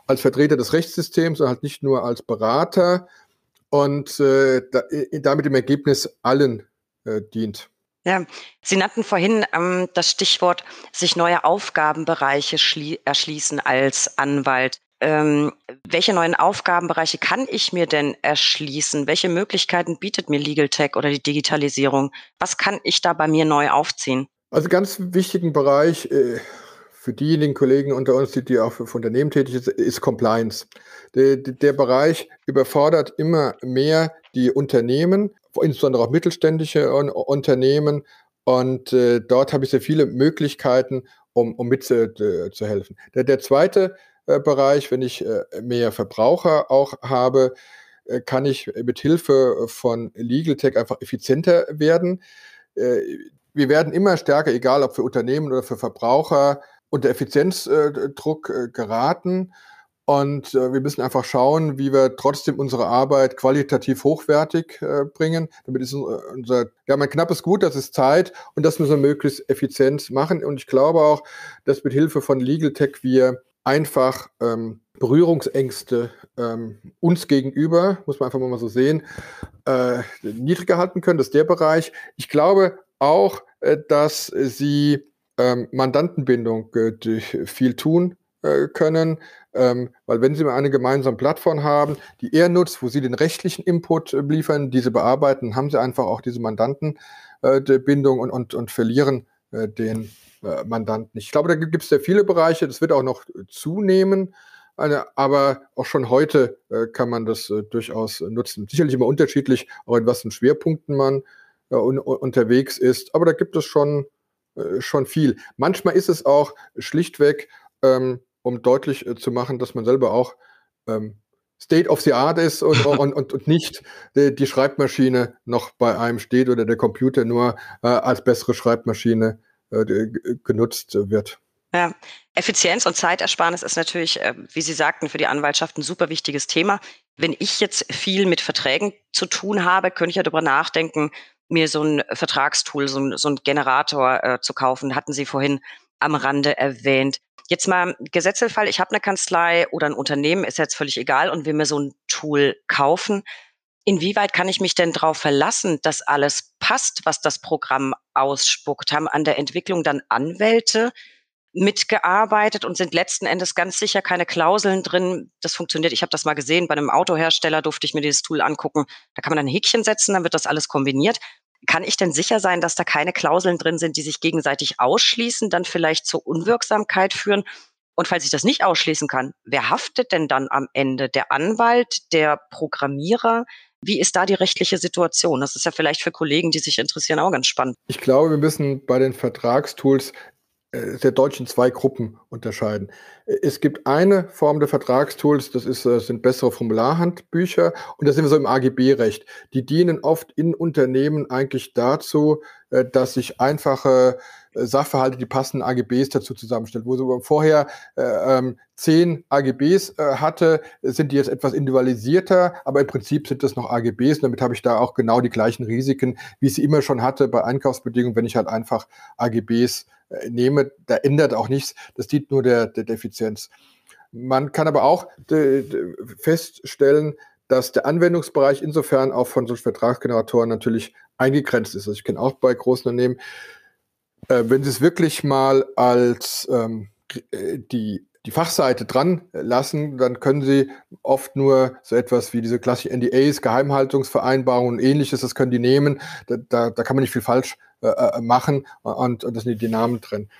als Vertreter des Rechtssystems und halt nicht nur als Berater und äh, da, damit im Ergebnis allen äh, dient. Ja, Sie nannten vorhin ähm, das Stichwort, sich neue Aufgabenbereiche erschließen als Anwalt. Ähm, welche neuen Aufgabenbereiche kann ich mir denn erschließen? Welche Möglichkeiten bietet mir Legal Tech oder die Digitalisierung? Was kann ich da bei mir neu aufziehen? Also ganz wichtigen Bereich äh, für diejenigen Kollegen unter uns, die, die auch für, Unternehmen tätig sind, ist Compliance. Der, der Bereich überfordert immer mehr die Unternehmen insbesondere auch mittelständische Unternehmen. Und äh, dort habe ich sehr viele Möglichkeiten, um, um mitzuhelfen. Der, der zweite äh, Bereich, wenn ich äh, mehr Verbraucher auch habe, äh, kann ich mit Hilfe von Legal Tech einfach effizienter werden. Äh, wir werden immer stärker, egal ob für Unternehmen oder für Verbraucher, unter Effizienzdruck äh, geraten. Und äh, wir müssen einfach schauen, wie wir trotzdem unsere Arbeit qualitativ hochwertig äh, bringen. Damit ist unser, wir haben ein knappes Gut, das ist Zeit und das müssen wir möglichst effizient machen. Und ich glaube auch, dass mit Hilfe von Legal Tech wir einfach ähm, Berührungsängste ähm, uns gegenüber, muss man einfach mal so sehen, äh, niedriger halten können. Das ist der Bereich. Ich glaube auch, äh, dass sie ähm, Mandantenbindung äh, viel tun äh, können, ähm, weil wenn Sie mal eine gemeinsame Plattform haben, die er nutzt, wo Sie den rechtlichen Input äh, liefern, diese bearbeiten, haben Sie einfach auch diese Mandantenbindung und, und, und verlieren den Mandanten. Ich glaube, da gibt es sehr viele Bereiche, das wird auch noch zunehmen. Eine, aber auch schon heute äh, kann man das äh, durchaus nutzen. Sicherlich immer unterschiedlich, auch in was für Schwerpunkten man äh, un unterwegs ist. Aber da gibt es schon, schon viel. Manchmal ist es auch schlichtweg ähm, um deutlich äh, zu machen, dass man selber auch ähm, State of the Art ist und, und, und, und nicht die, die, Schreibmaschine noch bei einem steht oder der Computer nur äh, als bessere Schreibmaschine äh, genutzt wird. Ja, Effizienz und Zeitersparnis ist natürlich, äh, wie Sie sagten, für die Anwaltschaft ein super wichtiges Thema. Wenn ich jetzt viel mit Verträgen zu tun habe, könnte ich ja darüber nachdenken, mir so ein Vertragstool, so ein, so ein Generator äh, zu kaufen. Hatten Sie vorhin am Rande erwähnt. Jetzt mal Gesetzesfall, ich habe eine Kanzlei oder ein Unternehmen, ist jetzt völlig egal und will mir so ein Tool kaufen. Inwieweit kann ich mich denn darauf verlassen, dass alles passt, was das Programm ausspuckt? Haben an der Entwicklung dann Anwälte mitgearbeitet und sind letzten Endes ganz sicher keine Klauseln drin. Das funktioniert. Ich habe das mal gesehen, bei einem Autohersteller durfte ich mir dieses Tool angucken. Da kann man ein Häkchen setzen, dann wird das alles kombiniert kann ich denn sicher sein, dass da keine Klauseln drin sind, die sich gegenseitig ausschließen, dann vielleicht zur Unwirksamkeit führen? Und falls ich das nicht ausschließen kann, wer haftet denn dann am Ende? Der Anwalt, der Programmierer? Wie ist da die rechtliche Situation? Das ist ja vielleicht für Kollegen, die sich interessieren, auch ganz spannend. Ich glaube, wir müssen bei den Vertragstools äh, sehr deutsch in zwei Gruppen unterscheiden. Es gibt eine Form der Vertragstools, das ist, äh, sind bessere Formularhandbücher und das sind wir so im AGB-Recht. Die dienen oft in Unternehmen eigentlich dazu, äh, dass sich einfache Sachverhalte, die passenden AGBs dazu zusammenstellt. Wo sie vorher äh, ähm, zehn AGBs äh, hatte, sind die jetzt etwas individualisierter, aber im Prinzip sind das noch AGBs. Damit habe ich da auch genau die gleichen Risiken, wie ich sie immer schon hatte bei Einkaufsbedingungen, wenn ich halt einfach AGBs äh, nehme, da ändert auch nichts. Das dient nur der, der Defizienz. Man kann aber auch feststellen, dass der Anwendungsbereich insofern auch von solchen Vertragsgeneratoren natürlich eingegrenzt ist. Also ich kenne auch bei großen Unternehmen, äh, wenn Sie es wirklich mal als ähm, äh, die die Fachseite dran lassen, dann können Sie oft nur so etwas wie diese klassischen NDAs, Geheimhaltungsvereinbarungen und ähnliches, das können die nehmen. Da, da, da kann man nicht viel falsch äh, äh machen und, und das sind die Namen drin.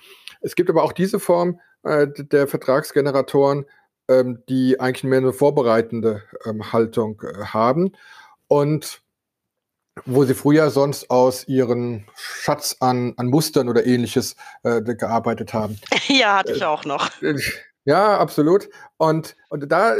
Es gibt aber auch diese Form äh, der Vertragsgeneratoren, ähm, die eigentlich mehr eine vorbereitende ähm, Haltung äh, haben und wo sie früher sonst aus ihren Schatz an, an Mustern oder ähnliches äh, gearbeitet haben. Ja, hatte ich auch noch. Ja, absolut. Und, und da,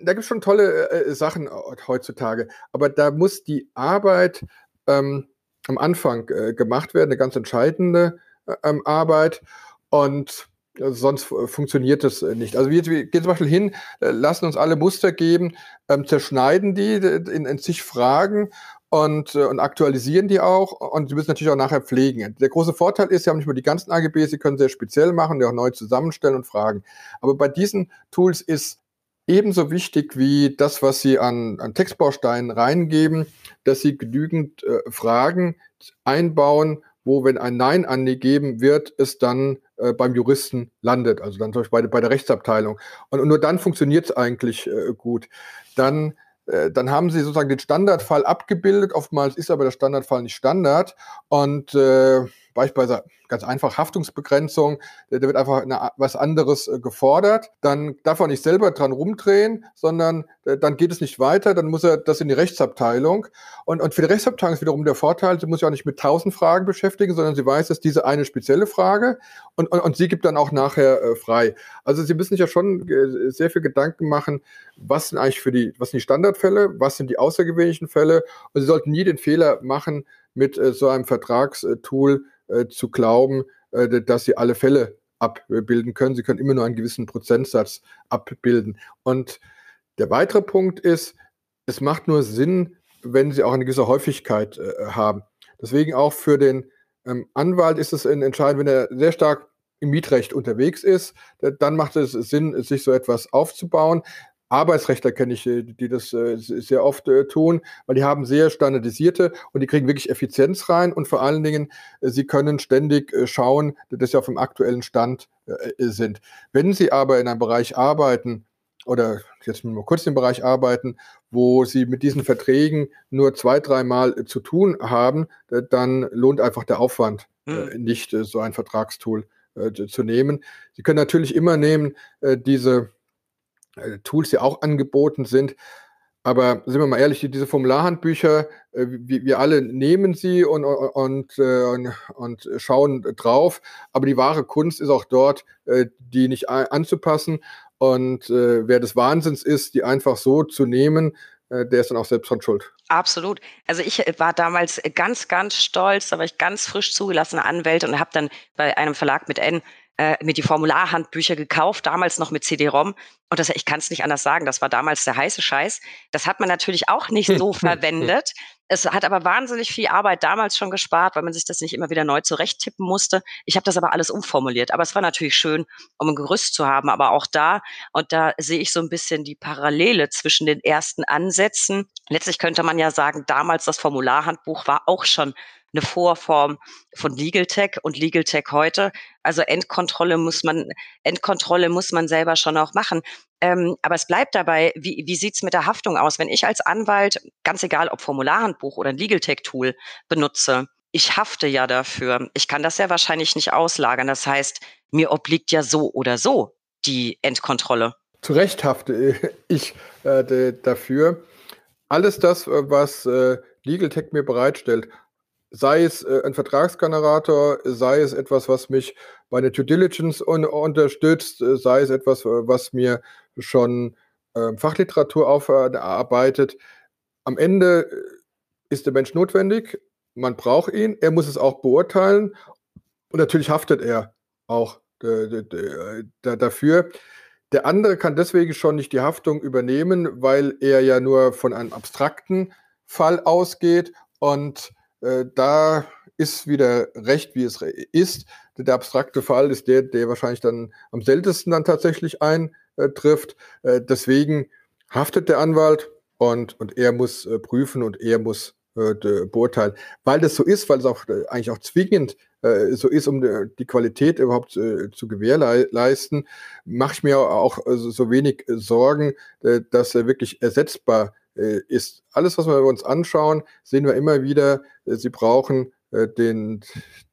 da gibt es schon tolle äh, Sachen heutzutage. Aber da muss die Arbeit ähm, am Anfang äh, gemacht werden, eine ganz entscheidende äh, ähm, Arbeit. Und äh, sonst funktioniert das äh, nicht. Also wir, wir, gehen zum Beispiel hin, äh, lassen uns alle Muster geben, ähm, zerschneiden die in, in zig Fragen und, und aktualisieren die auch und sie müssen natürlich auch nachher pflegen. Der große Vorteil ist, sie haben nicht nur die ganzen AGB, sie können sehr speziell machen, die auch neu zusammenstellen und fragen. Aber bei diesen Tools ist ebenso wichtig wie das, was sie an, an Textbausteinen reingeben, dass sie genügend äh, Fragen einbauen, wo, wenn ein Nein angegeben wird, es dann äh, beim Juristen landet, also dann zum Beispiel bei, bei der Rechtsabteilung. Und, und nur dann funktioniert es eigentlich äh, gut. Dann äh, dann haben sie sozusagen den Standardfall abgebildet. Oftmals ist aber der Standardfall nicht Standard. Und äh, beispielsweise ganz einfach Haftungsbegrenzung, da wird einfach eine, was anderes äh, gefordert, dann darf er nicht selber dran rumdrehen, sondern äh, dann geht es nicht weiter, dann muss er das in die Rechtsabteilung. Und, und für die Rechtsabteilung ist wiederum der Vorteil, sie muss sich auch nicht mit tausend Fragen beschäftigen, sondern sie weiß, dass diese eine spezielle Frage und, und, und sie gibt dann auch nachher äh, frei. Also sie müssen sich ja schon sehr viel Gedanken machen, was sind eigentlich für die, was sind die Standardfälle, was sind die außergewöhnlichen Fälle und sie sollten nie den Fehler machen, mit äh, so einem Vertragstool äh, zu glauben, äh, dass sie alle Fälle abbilden können. Sie können immer nur einen gewissen Prozentsatz abbilden. Und der weitere Punkt ist, es macht nur Sinn, wenn Sie auch eine gewisse Häufigkeit haben. Deswegen auch für den ähm, Anwalt ist es entscheidend, wenn er sehr stark im Mietrecht unterwegs ist, dann macht es Sinn, sich so etwas aufzubauen. Arbeitsrechtler kenne ich, äh, die das äh, sehr oft äh, tun, weil die haben sehr standardisierte und die kriegen wirklich Effizienz rein und vor allen Dingen, sie können ständig schauen, dass sie auf dem aktuellen Stand sind. Wenn sie aber in einem Bereich arbeiten, oder jetzt mal kurz im Bereich arbeiten, wo sie mit diesen Verträgen nur zwei, dreimal zu tun haben, dann lohnt einfach der Aufwand hm. nicht, so ein Vertragstool zu nehmen. Sie können natürlich immer nehmen, diese Tools, die auch angeboten sind. Aber sind wir mal ehrlich, diese Formularhandbücher, äh, wir, alle nehmen sie und, und, äh, und, und schauen drauf. Aber die wahre Kunst ist auch dort, die nicht anzupassen. Und wer des Wahnsinns ist, die einfach so zu nehmen, der ist dann auch selbst von Schuld. Absolut. Also ich war damals ganz, ganz stolz, da war ich ganz frisch zugelassene Anwälte und habe dann bei einem Verlag mit N äh, mir die Formularhandbücher gekauft, damals noch mit CD-ROM. Und das, ich kann es nicht anders sagen, das war damals der heiße Scheiß. Das hat man natürlich auch nicht so verwendet. Es hat aber wahnsinnig viel Arbeit damals schon gespart, weil man sich das nicht immer wieder neu zurechttippen musste. Ich habe das aber alles umformuliert. Aber es war natürlich schön, um ein Gerüst zu haben. Aber auch da, und da sehe ich so ein bisschen die Parallele zwischen den ersten Ansätzen. Letztlich könnte man ja sagen, damals das Formularhandbuch war auch schon eine Vorform von Legal Tech und Legal Tech heute. Also Endkontrolle muss man, Endkontrolle muss man selber schon auch machen. Ähm, aber es bleibt dabei, wie, wie sieht's mit der Haftung aus? Wenn ich als Anwalt, ganz egal ob Formularhandbuch oder ein Legal Tech Tool benutze, ich hafte ja dafür. Ich kann das ja wahrscheinlich nicht auslagern. Das heißt, mir obliegt ja so oder so die Endkontrolle. Zu Recht hafte ich äh, dafür. Alles das, äh, was äh, Legal Tech mir bereitstellt, sei es äh, ein Vertragsgenerator, sei es etwas, was mich bei der Due Diligence un unterstützt, äh, sei es etwas, äh, was mir schon äh, Fachliteratur aufarbeitet. Am Ende ist der Mensch notwendig, man braucht ihn, er muss es auch beurteilen und natürlich haftet er auch dafür. Der andere kann deswegen schon nicht die Haftung übernehmen, weil er ja nur von einem abstrakten Fall ausgeht und äh, da ist wieder recht, wie es ist. Der abstrakte Fall ist der, der wahrscheinlich dann am seltensten dann tatsächlich eintrifft. Äh, deswegen haftet der Anwalt und, und er muss äh, prüfen und er muss beurteilen. Weil das so ist, weil es auch eigentlich auch zwingend so ist, um die Qualität überhaupt zu gewährleisten, mache ich mir auch so wenig Sorgen, dass er wirklich ersetzbar äh, ist alles, was wir uns anschauen, sehen wir immer wieder, äh, sie brauchen äh, den,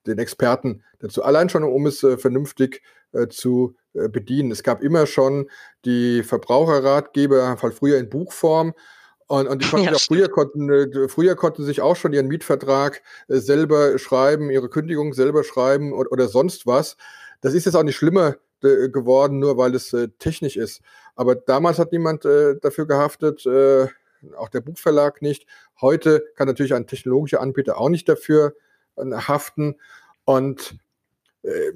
den Experten dazu. Allein schon, um es vernünftig zu bedienen. Es gab immer schon die Verbraucherratgeber, halt früher in Buchform, und, und die konnten ja, auch früher konnten, früher konnten sich auch schon ihren Mietvertrag selber schreiben, ihre Kündigung selber schreiben oder, oder sonst was. Das ist jetzt auch nicht schlimmer geworden, nur weil es äh, technisch ist. Aber damals hat niemand äh, dafür gehaftet, äh, auch der Buchverlag nicht. Heute kann natürlich ein technologischer Anbieter auch nicht dafür äh, haften. Und äh,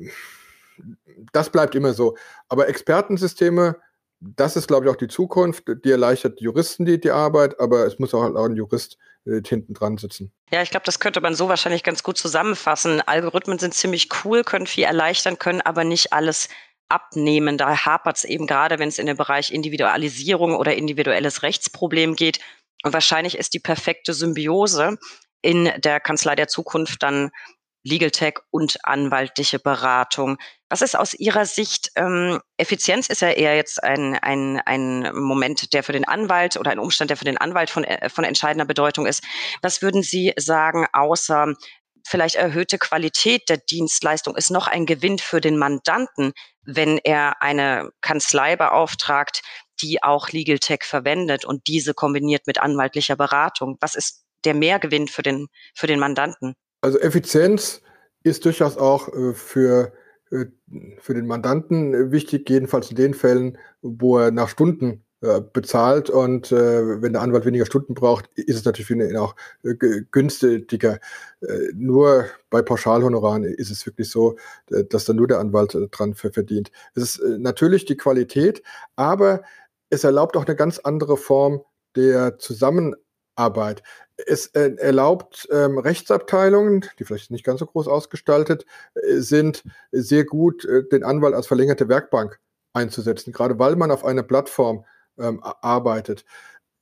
das bleibt immer so. Aber Expertensysteme, das ist, glaube ich, auch die Zukunft. Die erleichtert Juristen die, die Arbeit, aber es muss auch ein Jurist äh, hinten dran sitzen. Ja, ich glaube, das könnte man so wahrscheinlich ganz gut zusammenfassen. Algorithmen sind ziemlich cool, können viel erleichtern, können aber nicht alles abnehmen. Da hapert es eben gerade, wenn es in den Bereich Individualisierung oder individuelles Rechtsproblem geht. Und wahrscheinlich ist die perfekte Symbiose in der Kanzlei der Zukunft dann Legal Tech und anwaltliche Beratung. Was ist aus Ihrer Sicht, ähm, Effizienz ist ja eher jetzt ein, ein, ein Moment, der für den Anwalt oder ein Umstand, der für den Anwalt von, äh, von entscheidender Bedeutung ist. Was würden Sie sagen, außer vielleicht erhöhte Qualität der Dienstleistung ist noch ein Gewinn für den Mandanten, wenn er eine Kanzlei beauftragt, die auch Legal Tech verwendet und diese kombiniert mit anwaltlicher Beratung? Was ist der Mehrgewinn für den, für den Mandanten? Also Effizienz ist durchaus auch äh, für, äh, für den Mandanten wichtig, jedenfalls in den Fällen, wo er nach Stunden äh, bezahlt und äh, wenn der Anwalt weniger Stunden braucht, ist es natürlich für ihn auch äh, günstiger. Äh, nur bei Pauschalhonoraren ist es wirklich so, dass dann nur der Anwalt dran verdient. Es ist natürlich die Qualität, aber es erlaubt auch eine ganz andere Form der Zusammenarbeit. Es erlaubt ähm, Rechtsabteilungen, die vielleicht nicht ganz so groß ausgestaltet sind, sehr gut den Anwalt als verlängerte Werkbank einzusetzen, gerade weil man auf einer Plattform ähm, arbeitet.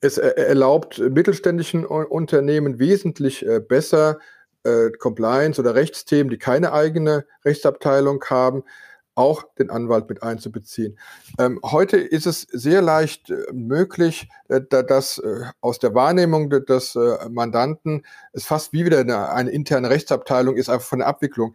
Es erlaubt mittelständischen Unternehmen wesentlich äh, besser äh, Compliance oder Rechtsthemen, die keine eigene Rechtsabteilung haben, auch den Anwalt mit einzubeziehen. Ähm, heute ist es sehr leicht äh, möglich, dass aus der Wahrnehmung des Mandanten es fast wie wieder eine, eine, interne Rechtsabteilung ist, einfach von der Abwicklung.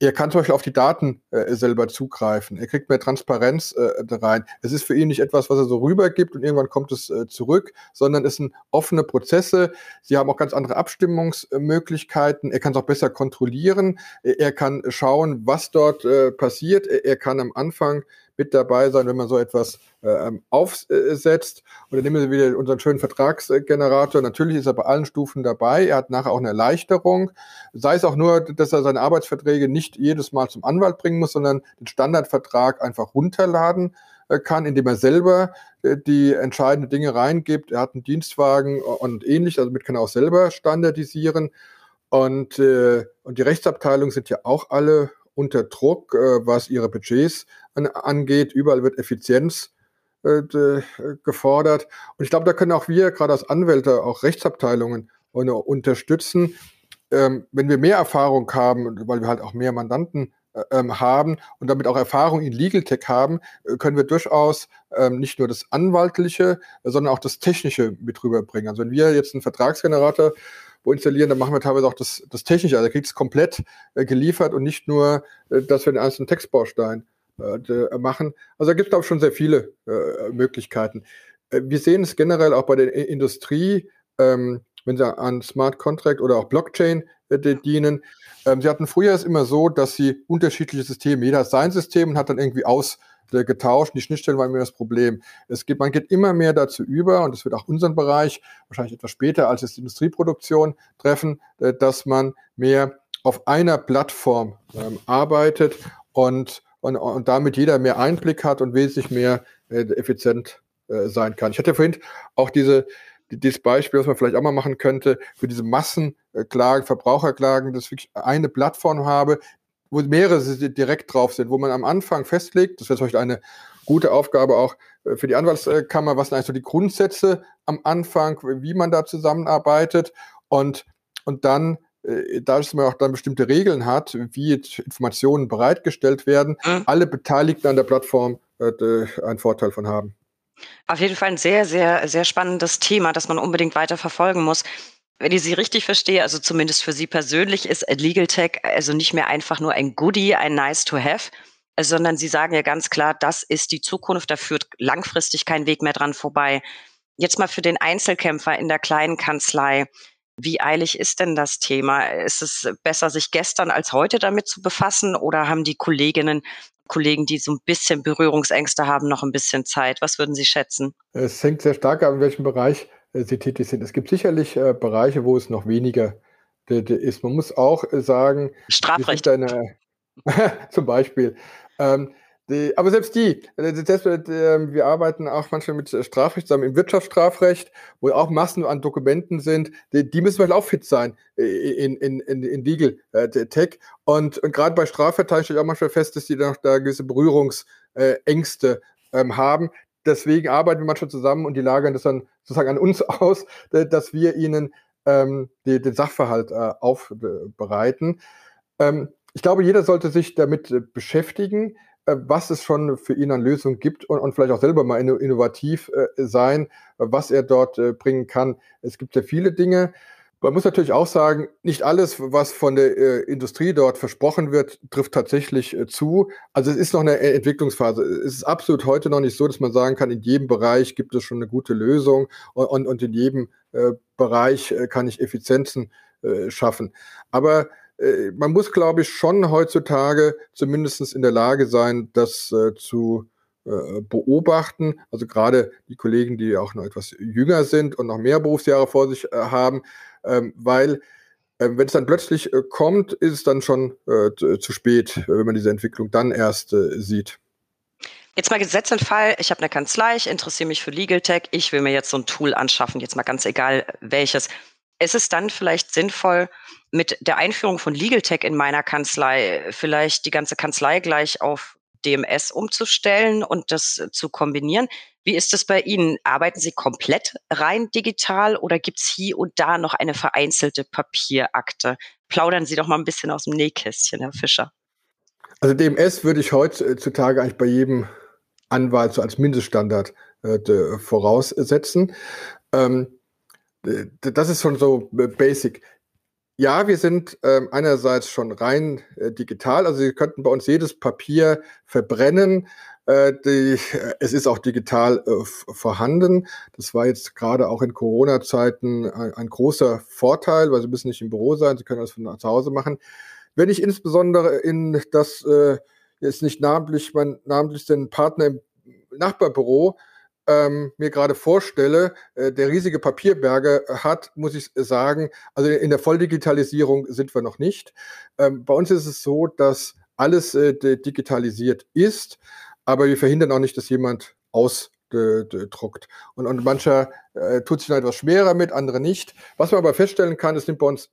Er kann zum Beispiel auf die Daten äh, selber zugreifen. Er kriegt mehr Transparenz äh, rein. Es ist für ihn nicht etwas, was er so rübergibt und irgendwann kommt es äh, zurück, sondern es sind offene Prozesse. Sie haben auch ganz andere Abstimmungsmöglichkeiten. Er kann es auch besser kontrollieren. Er kann schauen, was dort äh, passiert. Er kann am Anfang mit dabei sein, wenn man so etwas äh, aufsetzt. Und dann nehmen wir wieder unseren schönen Vertragsgenerator. Natürlich ist er bei allen Stufen dabei. Er hat nachher auch eine Erleichterung. Sei es auch nur, dass er seine Arbeitsverträge nicht jedes Mal zum Anwalt bringen muss, sondern den Standardvertrag einfach runterladen äh, kann, indem er selber äh, die entscheidenden Dinge reingibt. Er hat einen Dienstwagen und ähnlich, also damit kann er auch selber standardisieren. Und, äh, und die Rechtsabteilungen sind ja auch alle unter Druck, äh, was ihre Budgets an, angeht. Überall wird Effizienz äh, gefordert. Und ich glaube, da können auch wir, gerade als Anwälte, auch Rechtsabteilungen unterstützen. Ähm, wenn wir mehr Erfahrung haben, weil wir halt auch mehr Mandanten äh, ähm, haben und damit auch Erfahrung in Legal Tech haben, äh, können wir durchaus ähm, nicht nur das Anwaltliche, sondern auch das Technische mit rüberbringen. Also wenn wir jetzt einen Vertragsgenerator wo installieren, dann machen wir teilweise auch das, das Technische. Also kriegt es komplett äh, geliefert und nicht nur, äh, dass wir den einzelnen Textbaustein äh, machen. Also da gibt es, glaube ich, schon sehr viele äh, Möglichkeiten. Äh, wir sehen es generell auch bei der Industrie, ähm, wenn sie an Smart Contract oder auch Blockchain äh, dienen. Ähm, sie hatten früher es immer so, dass sie unterschiedliche Systeme, jeder hat sein System und hat dann irgendwie aus getauscht. Die Schnittstellen waren immer das Problem. Es geht, man geht immer mehr dazu über, und das wird auch unseren Bereich wahrscheinlich etwas später als es die Industrieproduktion treffen, äh, dass man mehr auf einer Plattform ähm, arbeitet und, und, und damit jeder mehr Einblick hat und wesentlich mehr äh, effizient äh, sein kann. Ich hatte vorhin auch diese, dieses Beispiel, was man vielleicht auch mal machen könnte, für diese Massenklagen, Verbraucherklagen, dass ich wirklich eine Plattform habe, wo mehrere direkt drauf sind, wo man am Anfang festlegt, das wäre vielleicht eine gute Aufgabe auch äh, für die Anwaltskammer, was sind eigentlich so die Grundsätze am Anfang, wie man da zusammenarbeitet und, und dann äh, dass man auch dann bestimmte Regeln hat, wie Informationen bereitgestellt werden, mhm. alle Beteiligten an der Plattform äh, einen Vorteil von haben. Auf jeden Fall ein sehr, sehr, sehr spannendes Thema, das man unbedingt weiter verfolgen muss wenn ich Sie richtig verstehe, also zumindest für Sie persönlich ist Legal Tech also nicht mehr einfach nur ein Goodie, ein Nice to have, sondern Sie sagen ja ganz klar, das ist die Zukunft, da führt langfristig kein Weg mehr dran vorbei. Jetzt mal für den Einzelkämpfer in der kleinen Kanzlei. Wie eilig ist denn das Thema? Ist es besser, sich gestern als heute damit zu befassen oder haben die Kolleginnen Kollegen, die so ein bisschen Berührungsängste haben, noch ein bisschen Zeit? Was würden Sie schätzen? Es hängt sehr stark an, in welchem Bereich sie tätig sind. Es gibt sicherlich äh, Bereiche, wo es noch weniger ist. Man muss auch äh, sagen, Strafrecht. Eine, zum Beispiel. Ähm, die, aber selbst die, selbst, äh, wir arbeiten auch manchmal mit Strafrecht zusammen im Wirtschaftsstrafrecht, wo auch Massen an Dokumenten sind, die, die müssen vielleicht auch fit sein in, in, in, in Legal äh, Tech. Und, und gerade bei Strafverteidigern stelle ich auch manchmal fest, dass die noch da gewisse Berührungsängste ähm, haben deswegen arbeiten wir manchmal zusammen und die lagern das dann sozusagen an uns aus, dass wir ihnen ähm, die, den Sachverhalt äh, aufbereiten. Ähm, ich glaube, jeder sollte sich damit äh, beschäftigen, äh, was es schon für ihn an Lösungen gibt und, und vielleicht auch selber mal innovativ äh, sein, was er dort äh, bringen kann. Es gibt ja viele Dinge. Man muss natürlich auch sagen, nicht alles, was von der äh, Industrie dort versprochen wird, trifft tatsächlich äh, zu. Also es ist noch eine Entwicklungsphase. Es ist absolut heute noch nicht so, dass man sagen kann, in jedem Bereich gibt es schon eine gute Lösung und, und, und in jedem äh, Bereich äh, kann ich Effizienzen äh, schaffen. Aber äh, man muss, glaube ich, schon heutzutage zumindest in der Lage sein, das zu beobachten. Also gerade die Kollegen, die auch noch etwas jünger sind und noch mehr Berufsjahre vor sich haben, ähm, weil äh, wenn es dann plötzlich äh, kommt, ist es dann schon äh, zu spät, wenn man diese Entwicklung dann erst äh, sieht. Jetzt mal gesetzt den Fall, ich habe eine Kanzlei, ich interessiere mich für Legal Tech, ich will mir jetzt so ein Tool anschaffen, jetzt mal ganz egal welches. Ist es dann vielleicht sinnvoll, mit der Einführung von Legal Tech in meiner Kanzlei vielleicht die ganze Kanzlei gleich auf DMS umzustellen und das zu kombinieren? Wie ist es bei Ihnen? Arbeiten Sie komplett rein digital oder gibt es hier und da noch eine vereinzelte Papierakte? Plaudern Sie doch mal ein bisschen aus dem Nähkästchen, Herr Fischer. Also DMS würde ich heutzutage eigentlich bei jedem Anwalt so als Mindeststandard äh, voraussetzen. Ähm, das ist schon so basic. Ja, wir sind ähm, einerseits schon rein äh, digital, also Sie könnten bei uns jedes Papier verbrennen, äh, die, es ist auch digital äh, vorhanden. Das war jetzt gerade auch in Corona-Zeiten ein, ein, großer Vorteil, weil Sie müssen nicht im Büro sein, Sie können das von zu Hause machen. Wenn ich insbesondere in das, äh, jetzt nicht namentlich, mein namentlich den Partner im Nachbarbüro ähm, mir gerade vorstelle, äh, der riesige Papierberge hat, muss ich sagen, also in der Volldigitalisierung sind wir noch nicht. Ähm, bei uns ist es so, dass alles äh, digitalisiert ist aber wir verhindern auch nicht, dass jemand ausdruckt. Und, und mancher äh, tut sich noch etwas schwerer mit, andere nicht. Was man aber feststellen kann, es nimmt bei uns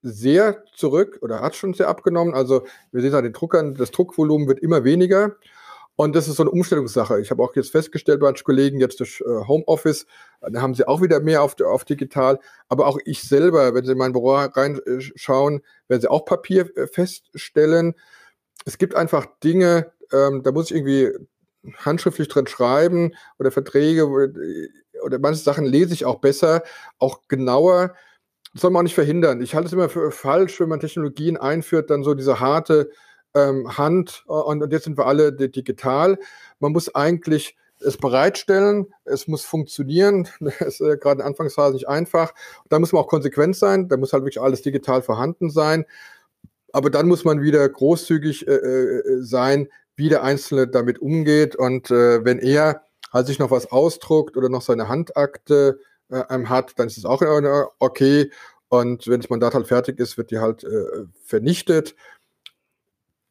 sehr zurück oder hat schon sehr abgenommen. Also wir sehen an den Druckern, das Druckvolumen wird immer weniger. Und das ist so eine Umstellungssache. Ich habe auch jetzt festgestellt bei manchen Kollegen, jetzt durch äh, Homeoffice, da haben sie auch wieder mehr auf, auf digital. Aber auch ich selber, wenn sie in mein Büro reinschauen, werden sie auch Papier äh, feststellen. Es gibt einfach Dinge, ähm, da muss ich irgendwie handschriftlich drin schreiben oder Verträge oder, oder manche Sachen lese ich auch besser, auch genauer. Das soll man auch nicht verhindern. Ich halte es immer für falsch, wenn man Technologien einführt, dann so diese harte ähm, Hand und, und, jetzt sind wir alle digital. Man muss eigentlich es bereitstellen, es muss funktionieren. Das ist äh, gerade in Anfangsphase nicht einfach. Da muss man auch konsequent sein, da muss halt wirklich alles digital vorhanden sein. Aber dann muss man wieder großzügig äh, äh sein, wie der Einzelne damit umgeht. Und äh, wenn er halt sich noch was ausdruckt oder noch seine Handakte äh, hat, dann ist es auch okay. Und wenn das Mandat halt fertig ist, wird die halt äh, vernichtet.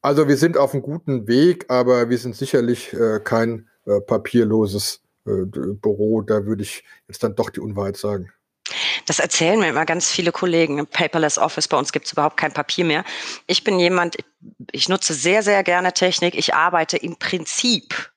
Also wir sind auf einem guten Weg, aber wir sind sicherlich äh, kein äh, papierloses äh, Büro. Da würde ich jetzt dann doch die Unwahrheit sagen. Das erzählen mir immer ganz viele Kollegen. Im Paperless Office, bei uns gibt es überhaupt kein Papier mehr. Ich bin jemand, ich nutze sehr, sehr gerne Technik. Ich arbeite im Prinzip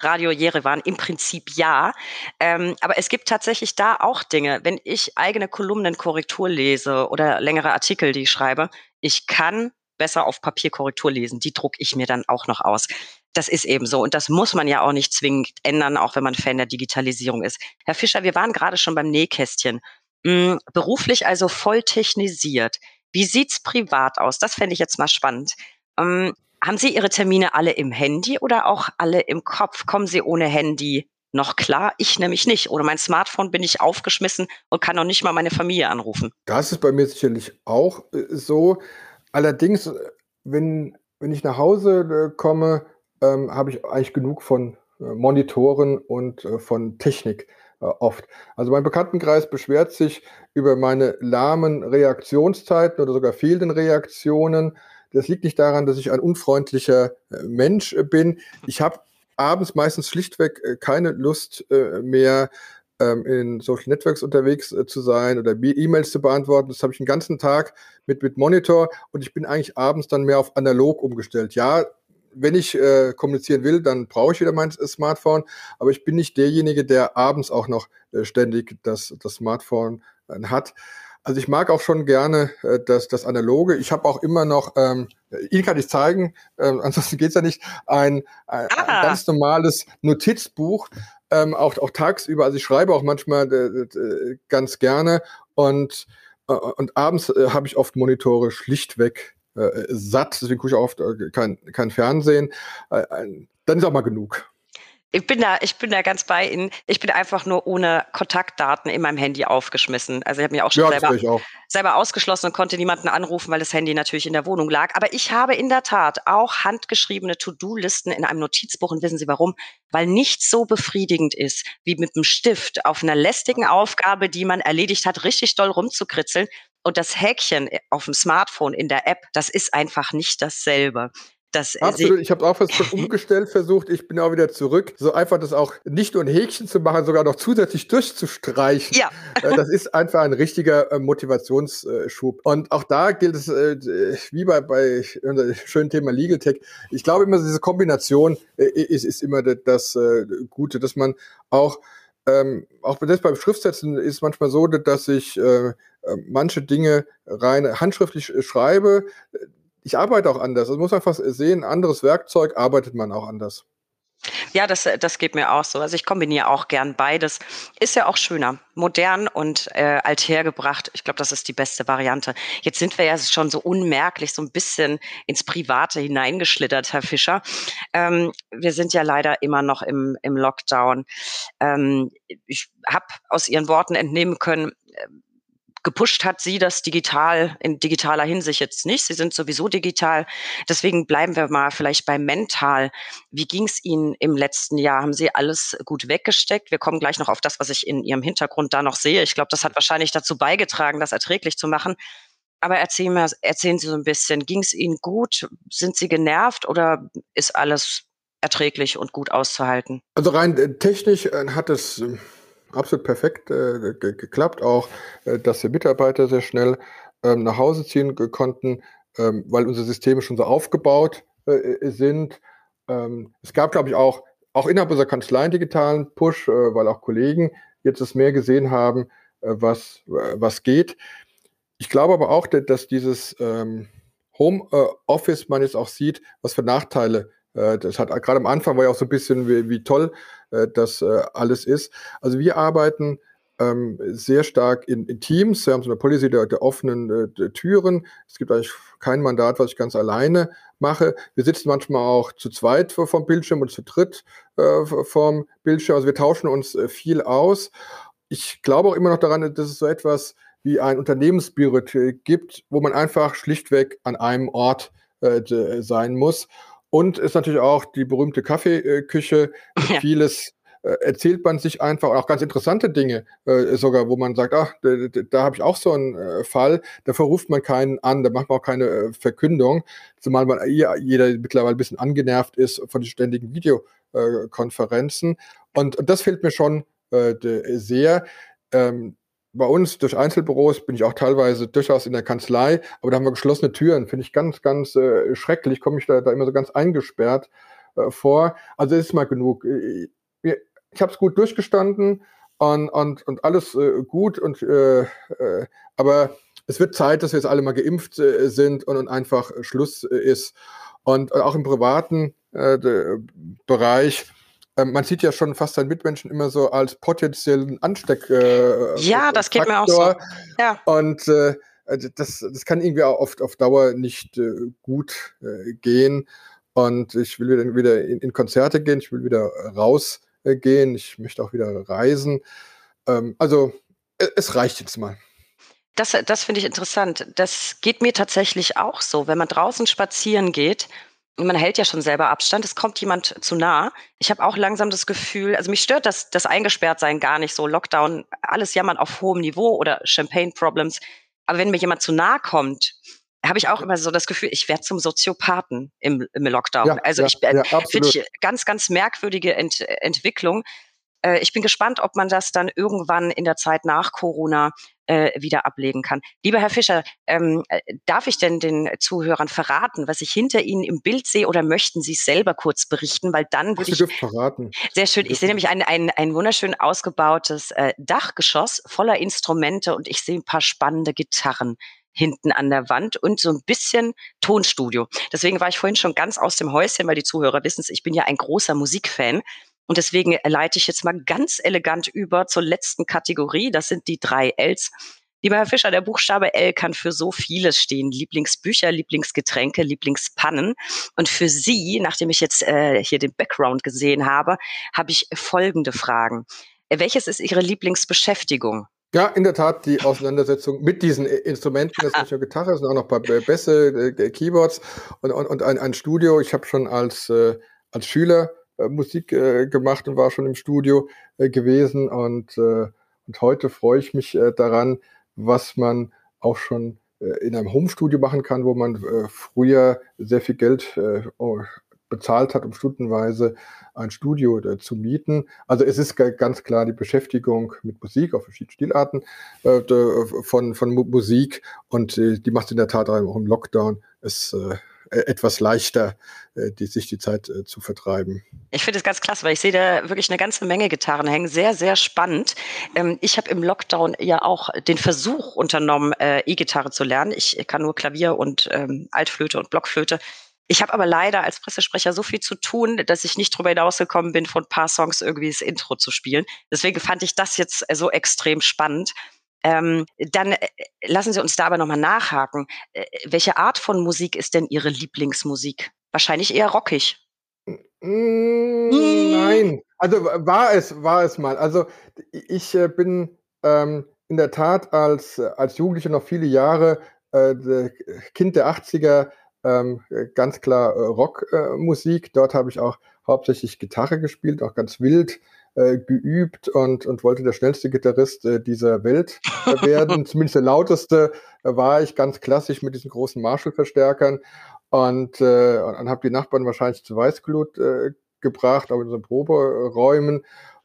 Radio Jerewan im Prinzip ja. Ähm, aber es gibt tatsächlich da auch Dinge. Wenn ich eigene Kolumnenkorrektur lese oder längere Artikel, die ich schreibe, ich kann besser auf Papier Korrektur lesen. Die drucke ich mir dann auch noch aus das ist eben so. Und das muss man ja auch nicht zwingend ändern, auch wenn man Fan der Digitalisierung ist. Herr Fischer, wir waren gerade schon beim Nähkästchen. Hm, beruflich also voll technisiert. Wie sieht's privat aus? Das fände ich jetzt mal spannend. Ähm, haben Sie Ihre Termine alle im Handy oder auch alle im Kopf? Kommen Sie ohne Handy noch klar? Ich nämlich nicht. Ohne mein Smartphone bin ich aufgeschmissen und kann noch nicht mal meine Familie anrufen. Das ist bei mir sicherlich auch äh, so. Allerdings, wenn, wenn ich nach Hause äh, komme, ähm, habe ich eigentlich genug von äh, Monitoren und äh, von Technik oft. Also mein Bekanntenkreis beschwert sich über meine lahmen Reaktionszeiten oder sogar fehlenden Reaktionen. Das liegt nicht daran, dass ich ein unfreundlicher Mensch bin. Ich habe abends meistens schlichtweg keine Lust mehr, ähm, in Social Networks unterwegs zu sein oder E-Mails zu beantworten. Das habe ich den ganzen Tag mit, mit Monitor und ich bin eigentlich abends dann mehr auf analog umgestellt. Ja, wenn ich äh, kommunizieren will, dann brauche ich wieder mein Smartphone. Aber ich bin nicht derjenige, der abends auch noch äh, ständig das, das Smartphone äh, hat. Also ich mag auch schon gerne äh, das, das Analoge. Ich habe auch immer noch, ähm, Ihnen kann ich zeigen, ähm, ansonsten geht's ja nicht, ein, ein, ah. ein ganz normales Notizbuch, ähm, auch, auch tagsüber. Also ich schreibe auch manchmal äh, äh, ganz gerne und, äh, und abends äh, habe ich oft Monitore schlichtweg äh, satt, deswegen gucke ich auch oft äh, kein, kein Fernsehen. Dann ist auch mal genug. Ich bin da, ich bin da ganz bei Ihnen. Ich bin einfach nur ohne Kontaktdaten in meinem Handy aufgeschmissen. Also ich habe mich auch schon ja, selber, auch. selber ausgeschlossen und konnte niemanden anrufen, weil das Handy natürlich in der Wohnung lag. Aber ich habe in der Tat auch handgeschriebene To-Do-Listen in einem Notizbuch. Und wissen Sie warum? Weil nichts so befriedigend ist, wie mit einem Stift auf einer lästigen Aufgabe, die man erledigt hat, richtig doll rumzukritzeln. Und das Häkchen auf dem Smartphone in der App, das ist einfach nicht dasselbe. Das, äh, Absolut, ich habe auch was schon umgestellt versucht. Ich bin auch wieder zurück. So einfach das auch nicht nur ein Häkchen zu machen, sogar noch zusätzlich durchzustreichen. Ja. Äh, das ist einfach ein richtiger äh, Motivationsschub. Und auch da gilt es, wie bei, bei unserem schönen Thema Legal Tech, ich glaube immer, diese Kombination ist, ist immer das Gute, dass man auch ähm, auch selbst beim Schriftsetzen ist manchmal so, dass ich äh, manche Dinge rein handschriftlich schreibe ich arbeite auch anders. Also muss man einfach sehen, anderes Werkzeug arbeitet man auch anders. Ja, das, das geht mir auch so. Also ich kombiniere auch gern beides. Ist ja auch schöner. Modern und äh, althergebracht. Ich glaube, das ist die beste Variante. Jetzt sind wir ja schon so unmerklich so ein bisschen ins Private hineingeschlittert, Herr Fischer. Ähm, wir sind ja leider immer noch im, im Lockdown. Ähm, ich habe aus Ihren Worten entnehmen können, gepusht hat sie das digital in digitaler Hinsicht jetzt nicht. Sie sind sowieso digital. Deswegen bleiben wir mal vielleicht bei mental. Wie ging es Ihnen im letzten Jahr? Haben Sie alles gut weggesteckt? Wir kommen gleich noch auf das, was ich in Ihrem Hintergrund da noch sehe. Ich glaube, das hat wahrscheinlich dazu beigetragen, das erträglich zu machen. Aber erzählen, wir, erzählen Sie so ein bisschen, ging es Ihnen gut? Sind Sie genervt oder ist alles erträglich und gut auszuhalten? Also rein äh, technisch äh, hat es ähm, absolut perfekt äh, geklappt. Auch, äh, dass die Mitarbeiter sehr schnell ähm, nach Hause ziehen konnten, ähm, weil unsere Systeme schon so aufgebaut äh, sind. Ähm, es gab, glaube ich, auch, auch innerhalb unserer Kanzlei einen digitalen Push, äh, weil auch Kollegen jetzt es mehr gesehen haben, äh, was, was geht. Ich glaube aber auch, dass dieses ähm, Home Office man jetzt auch sieht, was für Nachteile äh, das hat gerade am Anfang war ja auch so ein bisschen, wie, wie toll äh, das äh, alles ist. Also wir arbeiten ähm, sehr stark in, in, Teams. Wir haben so eine Policy der, der offenen äh, der Türen. Es gibt eigentlich kein Mandat, was ich ganz alleine mache. Wir sitzen manchmal auch zu zweit vom Bildschirm und zu dritt äh, vom Bildschirm. Also wir tauschen uns äh, viel aus. Ich glaube auch immer noch daran, dass es so etwas wie ein Unternehmensspirit gibt, wo man einfach schlichtweg an einem Ort sein muss. Und ist natürlich auch die berühmte Kaffeeküche. Ja. Vieles äh, erzählt man sich einfach, auch ganz interessante Dinge äh, sogar, wo man sagt, ach, da, da, habe ich auch so einen äh, Fall, da verruft man keinen an, da macht man auch keine äh, Verkündung, zumal man jeder mittlerweile ein bisschen angenervt ist von den ständigen Videokonferenzen. und, und das fehlt mir schon äh, sehr. Ähm, bei uns durch Einzelbüros bin ich auch teilweise durchaus in der Kanzlei, aber da haben wir geschlossene Türen. Finde ich ganz, ganz äh, schrecklich. Komme ich da, da immer so ganz eingesperrt äh, vor. Also ist mal genug. Ich, ich habe es gut durchgestanden und, und, und alles äh, gut. Und, äh, äh, aber es wird Zeit, dass wir jetzt alle mal geimpft äh, sind und, und einfach Schluss ist. Und auch im privaten Bereich man sieht ja schon fast seinen Mitmenschen immer so als potenziellen Ansteck. Äh, ja, das geht mir auch so. Ja. Und äh, also das, das kann irgendwie auch oft auf Dauer nicht äh, gut äh, gehen. Und ich will wieder, wieder in, in, Konzerte gehen, ich will wieder rausgehen, ich möchte auch wieder reisen. Ähm, also es, es reicht jetzt mal. Das, das finde ich interessant. Das geht mir tatsächlich auch so. Wenn man draußen spazieren geht, man hält ja schon selber Abstand, es kommt jemand zu nah. Ich habe auch langsam das Gefühl, also mich stört das, das Eingesperrtsein gar nicht so, Lockdown, alles jammern auf hohem Niveau oder Champagne-Problems. Aber wenn mir jemand zu nah kommt, habe ich auch immer so das Gefühl, ich werde zum Soziopathen im, im Lockdown. Ja, also ja, ich ja, finde ich ganz, ganz merkwürdige Ent Entwicklung. Äh, ich bin gespannt, ob man das dann irgendwann in der Zeit nach Corona äh, wieder ablegen kann. Lieber Herr Fischer, ähm, äh, darf ich denn den Zuhörern verraten, was ich hinter Ihnen im Bild sehe oder möchten Sie es selber kurz berichten? Weil dann würde ich. verraten. Sehr schön. Ich sehe nämlich ein, ein, ein wunderschön ausgebautes äh, Dachgeschoss voller Instrumente und ich sehe ein paar spannende Gitarren hinten an der Wand und so ein bisschen Tonstudio. Deswegen war ich vorhin schon ganz aus dem Häuschen, weil die Zuhörer wissen es, ich bin ja ein großer Musikfan. Und deswegen leite ich jetzt mal ganz elegant über zur letzten Kategorie. Das sind die drei Ls. Lieber Herr Fischer, der Buchstabe L kann für so vieles stehen. Lieblingsbücher, Lieblingsgetränke, Lieblingspannen. Und für Sie, nachdem ich jetzt äh, hier den Background gesehen habe, habe ich folgende Fragen. Welches ist Ihre Lieblingsbeschäftigung? Ja, in der Tat die Auseinandersetzung mit diesen Instrumenten. Das ist nicht nur Gitarre, sondern auch noch ein paar Bässe, äh, Keyboards und, und, und ein, ein Studio. Ich habe schon als, äh, als Schüler äh, Musik äh, gemacht und war schon im Studio äh, gewesen. Und, äh, und heute freue ich mich äh, daran, was man auch schon äh, in einem Homestudio machen kann, wo man äh, früher sehr viel Geld äh, oh, bezahlt hat, um stundenweise ein Studio äh, zu mieten. Also es ist ganz klar die Beschäftigung mit Musik auf verschiedenen Stilarten äh, von, von Musik und äh, die macht in der Tat auch im Lockdown es äh, etwas leichter, äh, die, sich die Zeit äh, zu vertreiben. Ich finde es ganz klasse, weil ich sehe da wirklich eine ganze Menge Gitarren hängen. Sehr, sehr spannend. Ähm, ich habe im Lockdown ja auch den Versuch unternommen, E-Gitarre zu lernen. Ich kann nur Klavier und ähm, Altflöte und Blockflöte. Ich habe aber leider als Pressesprecher so viel zu tun, dass ich nicht darüber hinausgekommen bin, von ein paar Songs irgendwie das Intro zu spielen. Deswegen fand ich das jetzt so extrem spannend. Ähm, dann äh, lassen Sie uns da aber nochmal nachhaken. Äh, welche Art von Musik ist denn Ihre Lieblingsmusik? Wahrscheinlich eher rockig. Mm, nein, also war es, war es mal. Also ich äh, bin ähm, in der Tat als, als Jugendlicher noch viele Jahre äh, Kind der 80er, ähm, ganz klar äh, Rockmusik. Dort habe ich auch hauptsächlich Gitarre gespielt, auch ganz wild äh, geübt und, und wollte der schnellste Gitarrist äh, dieser Welt werden. Zumindest der lauteste äh, war ich ganz klassisch mit diesen großen Marshall-Verstärkern und, äh, und habe die Nachbarn wahrscheinlich zu Weißglut äh, gebracht, auch in unseren Proberäumen.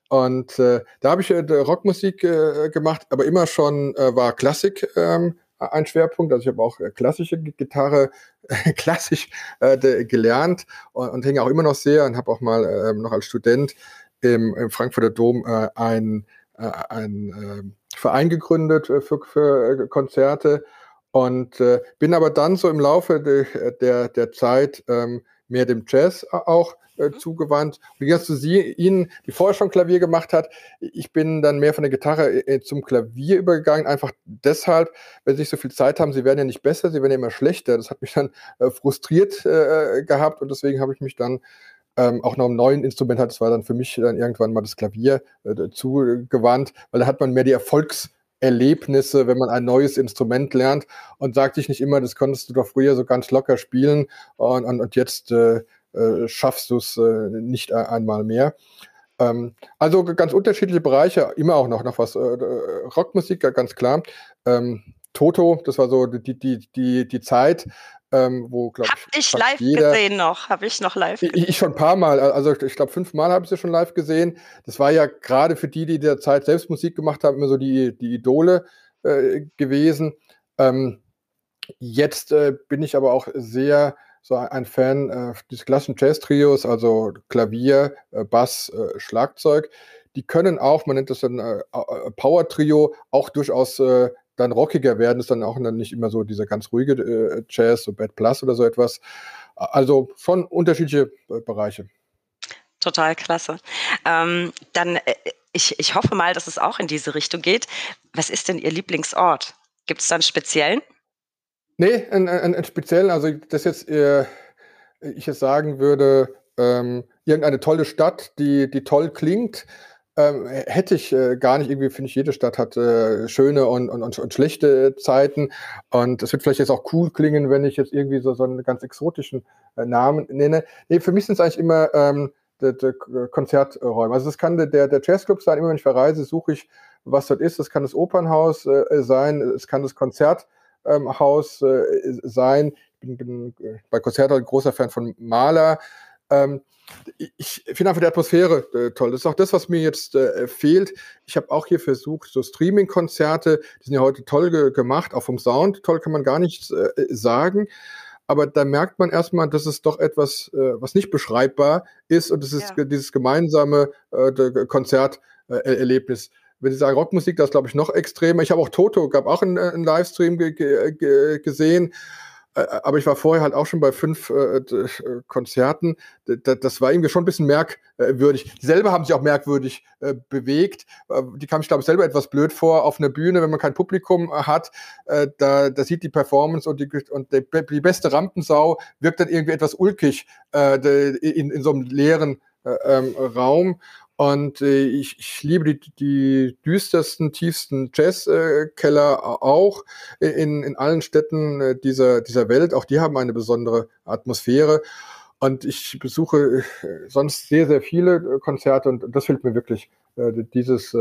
Und äh, da habe ich äh, Rockmusik äh, gemacht, aber immer schon äh, war Klassik ähm, ein Schwerpunkt. Also ich habe auch äh, klassische Gitarre klassisch äh, gelernt und, und hänge auch immer noch sehr und habe auch mal äh, noch als Student im, im Frankfurter Dom äh, ein, äh, ein äh, Verein gegründet äh, für, für äh, Konzerte und äh, bin aber dann so im Laufe de, der, der Zeit ähm, mehr dem Jazz auch mhm. zugewandt. Wie gesagt, zu sie, Ihnen, die vorher schon Klavier gemacht hat, ich bin dann mehr von der Gitarre zum Klavier übergegangen, einfach deshalb, wenn Sie nicht so viel Zeit haben, Sie werden ja nicht besser, Sie werden ja immer schlechter. Das hat mich dann frustriert äh, gehabt und deswegen habe ich mich dann ähm, auch noch ein neues Instrument hat. Das war dann für mich dann irgendwann mal das Klavier äh, zugewandt, weil da hat man mehr die Erfolgserlebnisse, wenn man ein neues Instrument lernt und sagt sich nicht immer, das konntest du doch früher so ganz locker spielen und, und, und jetzt äh, äh, schaffst du es äh, nicht einmal mehr. Ähm, also ganz unterschiedliche Bereiche, immer auch noch, noch was. Äh Rockmusik, ganz klar. Ähm, Toto, das war so die, die, die, die Zeit, ähm, wo, glaube ich. Hab ich live jeder, gesehen noch, habe ich noch live gesehen. Ich, ich schon ein paar Mal, also ich glaube fünfmal habe ich sie schon live gesehen. Das war ja gerade für die, die der Zeit selbst Musik gemacht haben, immer so die, die Idole äh, gewesen. Ähm, jetzt äh, bin ich aber auch sehr so ein Fan äh, des klassischen Jazz-Trios, also Klavier, äh, Bass, äh, Schlagzeug. Die können auch, man nennt das dann äh, Power-Trio, auch durchaus äh, dann rockiger werden, ist dann auch dann nicht immer so dieser ganz ruhige äh, Jazz, so Bad Plus oder so etwas. Also schon unterschiedliche äh, Bereiche. Total klasse. Ähm, dann, äh, ich, ich hoffe mal, dass es auch in diese Richtung geht. Was ist denn Ihr Lieblingsort? Gibt es da einen speziellen? Nee, einen, einen, einen speziellen, also das jetzt, äh, ich jetzt sagen würde, ähm, irgendeine tolle Stadt, die, die toll klingt, ähm, hätte ich äh, gar nicht. Irgendwie finde ich, jede Stadt hat äh, schöne und, und, und, und, schlechte Zeiten. Und es wird vielleicht jetzt auch cool klingen, wenn ich jetzt irgendwie so, so einen ganz exotischen äh, Namen nenne. Nee, für mich sind es eigentlich immer ähm, die, die Konzerträume. Also es kann der, der Jazzclub sein, immer wenn ich verreise, suche ich, was dort ist. Es kann das Opernhaus äh, sein, es kann das Konzerthaus ähm, äh, sein. Ich bin, bin bei Konzerten ein großer Fan von Mahler. Ähm, ich finde einfach die Atmosphäre äh, toll. Das ist auch das, was mir jetzt äh, fehlt. Ich habe auch hier versucht, so Streaming-Konzerte, die sind ja heute toll ge gemacht, auch vom Sound, toll kann man gar nichts äh, sagen. Aber da merkt man erstmal, dass es doch etwas, äh, was nicht beschreibbar ist und das ist ja. dieses gemeinsame äh, Konzerterlebnis. Wenn Sie sagen Rockmusik, das glaube ich, noch extremer. Ich habe auch Toto, gab auch einen, einen Livestream ge ge gesehen. Äh, aber ich war vorher halt auch schon bei fünf äh, äh Konzerten. das war irgendwie schon ein bisschen merkwürdig. Die selber haben sich auch merkwürdig äh, bewegt. Äh, die kam ich, glaube ich, selber etwas blöd vor auf einer Bühne, wenn man kein Publikum hat. Äh, da, da sieht die Performance und die, und die, die beste Rampensau wirkt dann irgendwie etwas ulkig in, in so einem leeren ähm, Raum. Und äh, ich, ich liebe die, die düstersten, tiefsten Jazzkeller äh, auch in, in allen Städten äh, dieser, dieser Welt. Auch die haben eine besondere Atmosphäre. Und ich besuche äh, sonst sehr, sehr viele äh, Konzerte und das fehlt mir wirklich, dieses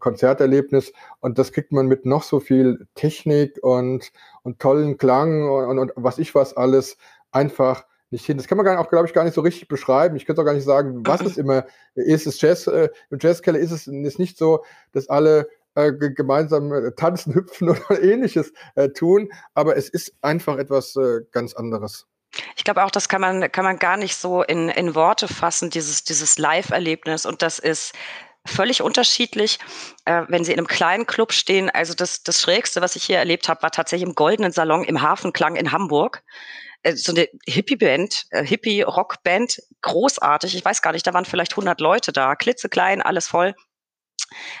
Konzerterlebnis. Und das kriegt man mit noch so viel Technik und, und tollen Klang und, und was ich was alles einfach nicht hin. Das kann man gar, auch, glaube ich, gar nicht so richtig beschreiben. Ich könnte auch gar nicht sagen, was es immer ist. Es Jazz, äh, Im Jazzkeller ist es ist nicht so, dass alle äh, gemeinsam äh, tanzen, hüpfen oder ähnliches äh, tun, aber es ist einfach etwas äh, ganz anderes. Ich glaube auch, das kann man, kann man gar nicht so in, in Worte fassen, dieses, dieses Live-Erlebnis. Und das ist völlig unterschiedlich, äh, wenn sie in einem kleinen Club stehen. Also das, das Schrägste, was ich hier erlebt habe, war tatsächlich im Goldenen Salon im Hafenklang in Hamburg. Äh, so eine Hippie-Band, äh, Hippie-Rock-Band, großartig. Ich weiß gar nicht, da waren vielleicht 100 Leute da, klitzeklein, alles voll.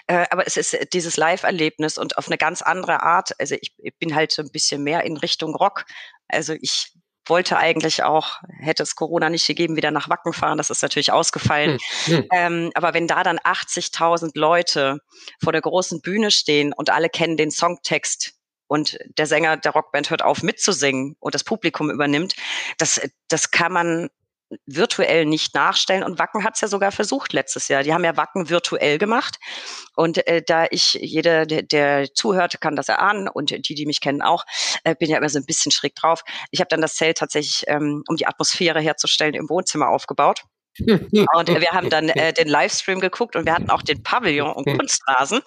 Äh, aber es ist dieses Live-Erlebnis und auf eine ganz andere Art. Also ich, ich bin halt so ein bisschen mehr in Richtung Rock. Also ich wollte eigentlich auch, hätte es Corona nicht gegeben, wieder nach Wacken fahren. Das ist natürlich ausgefallen. Hm, hm. Ähm, aber wenn da dann 80.000 Leute vor der großen Bühne stehen und alle kennen den Songtext und der Sänger der Rockband hört auf mitzusingen und das Publikum übernimmt, das, das kann man virtuell nicht nachstellen. Und Wacken hat es ja sogar versucht letztes Jahr. Die haben ja Wacken virtuell gemacht. Und äh, da ich, jeder, der, der zuhört, kann das erahnen und die, die mich kennen auch, äh, bin ja immer so ein bisschen schräg drauf. Ich habe dann das Zelt tatsächlich, ähm, um die Atmosphäre herzustellen, im Wohnzimmer aufgebaut. Und wir haben dann äh, den Livestream geguckt und wir hatten auch den Pavillon und Kunstrasen.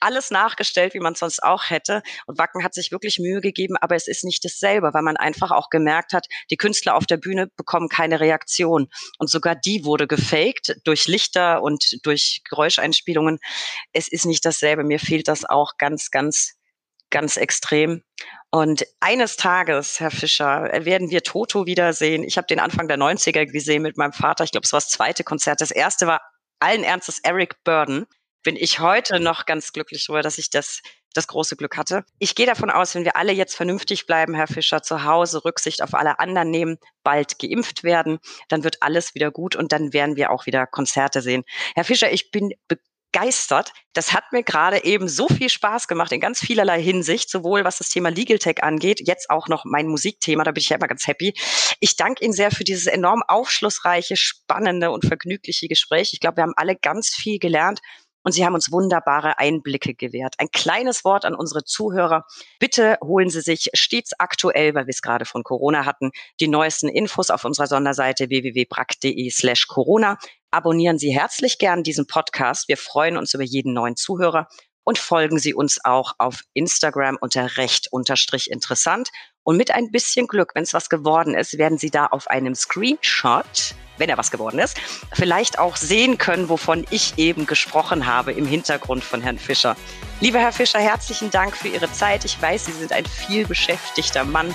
Alles nachgestellt, wie man es sonst auch hätte. Und Wacken hat sich wirklich Mühe gegeben, aber es ist nicht dasselbe, weil man einfach auch gemerkt hat, die Künstler auf der Bühne bekommen keine Reaktion. Und sogar die wurde gefaked durch Lichter und durch Geräuscheinspielungen. Es ist nicht dasselbe. Mir fehlt das auch ganz, ganz ganz extrem. Und eines Tages, Herr Fischer, werden wir Toto wiedersehen. Ich habe den Anfang der 90er gesehen mit meinem Vater. Ich glaube, es war das zweite Konzert. Das erste war allen Ernstes Eric Burden. Bin ich heute noch ganz glücklich darüber, dass ich das das große Glück hatte. Ich gehe davon aus, wenn wir alle jetzt vernünftig bleiben, Herr Fischer, zu Hause Rücksicht auf alle anderen nehmen, bald geimpft werden, dann wird alles wieder gut und dann werden wir auch wieder Konzerte sehen. Herr Fischer, ich bin begeistert. Das hat mir gerade eben so viel Spaß gemacht in ganz vielerlei Hinsicht, sowohl was das Thema Legal Tech angeht, jetzt auch noch mein Musikthema, da bin ich ja immer ganz happy. Ich danke Ihnen sehr für dieses enorm aufschlussreiche, spannende und vergnügliche Gespräch. Ich glaube, wir haben alle ganz viel gelernt und Sie haben uns wunderbare Einblicke gewährt. Ein kleines Wort an unsere Zuhörer. Bitte holen Sie sich stets aktuell, weil wir es gerade von Corona hatten, die neuesten Infos auf unserer Sonderseite www.brack.de slash Corona. Abonnieren Sie herzlich gern diesen Podcast. Wir freuen uns über jeden neuen Zuhörer und folgen Sie uns auch auf Instagram unter recht unterstrich interessant. Und mit ein bisschen Glück, wenn es was geworden ist, werden Sie da auf einem Screenshot wenn er was geworden ist, vielleicht auch sehen können, wovon ich eben gesprochen habe im Hintergrund von Herrn Fischer. Lieber Herr Fischer, herzlichen Dank für Ihre Zeit. Ich weiß, Sie sind ein viel beschäftigter Mann.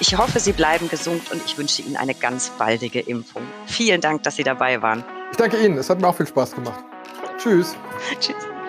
Ich hoffe, Sie bleiben gesund und ich wünsche Ihnen eine ganz baldige Impfung. Vielen Dank, dass Sie dabei waren. Ich danke Ihnen. Es hat mir auch viel Spaß gemacht. Tschüss. Tschüss.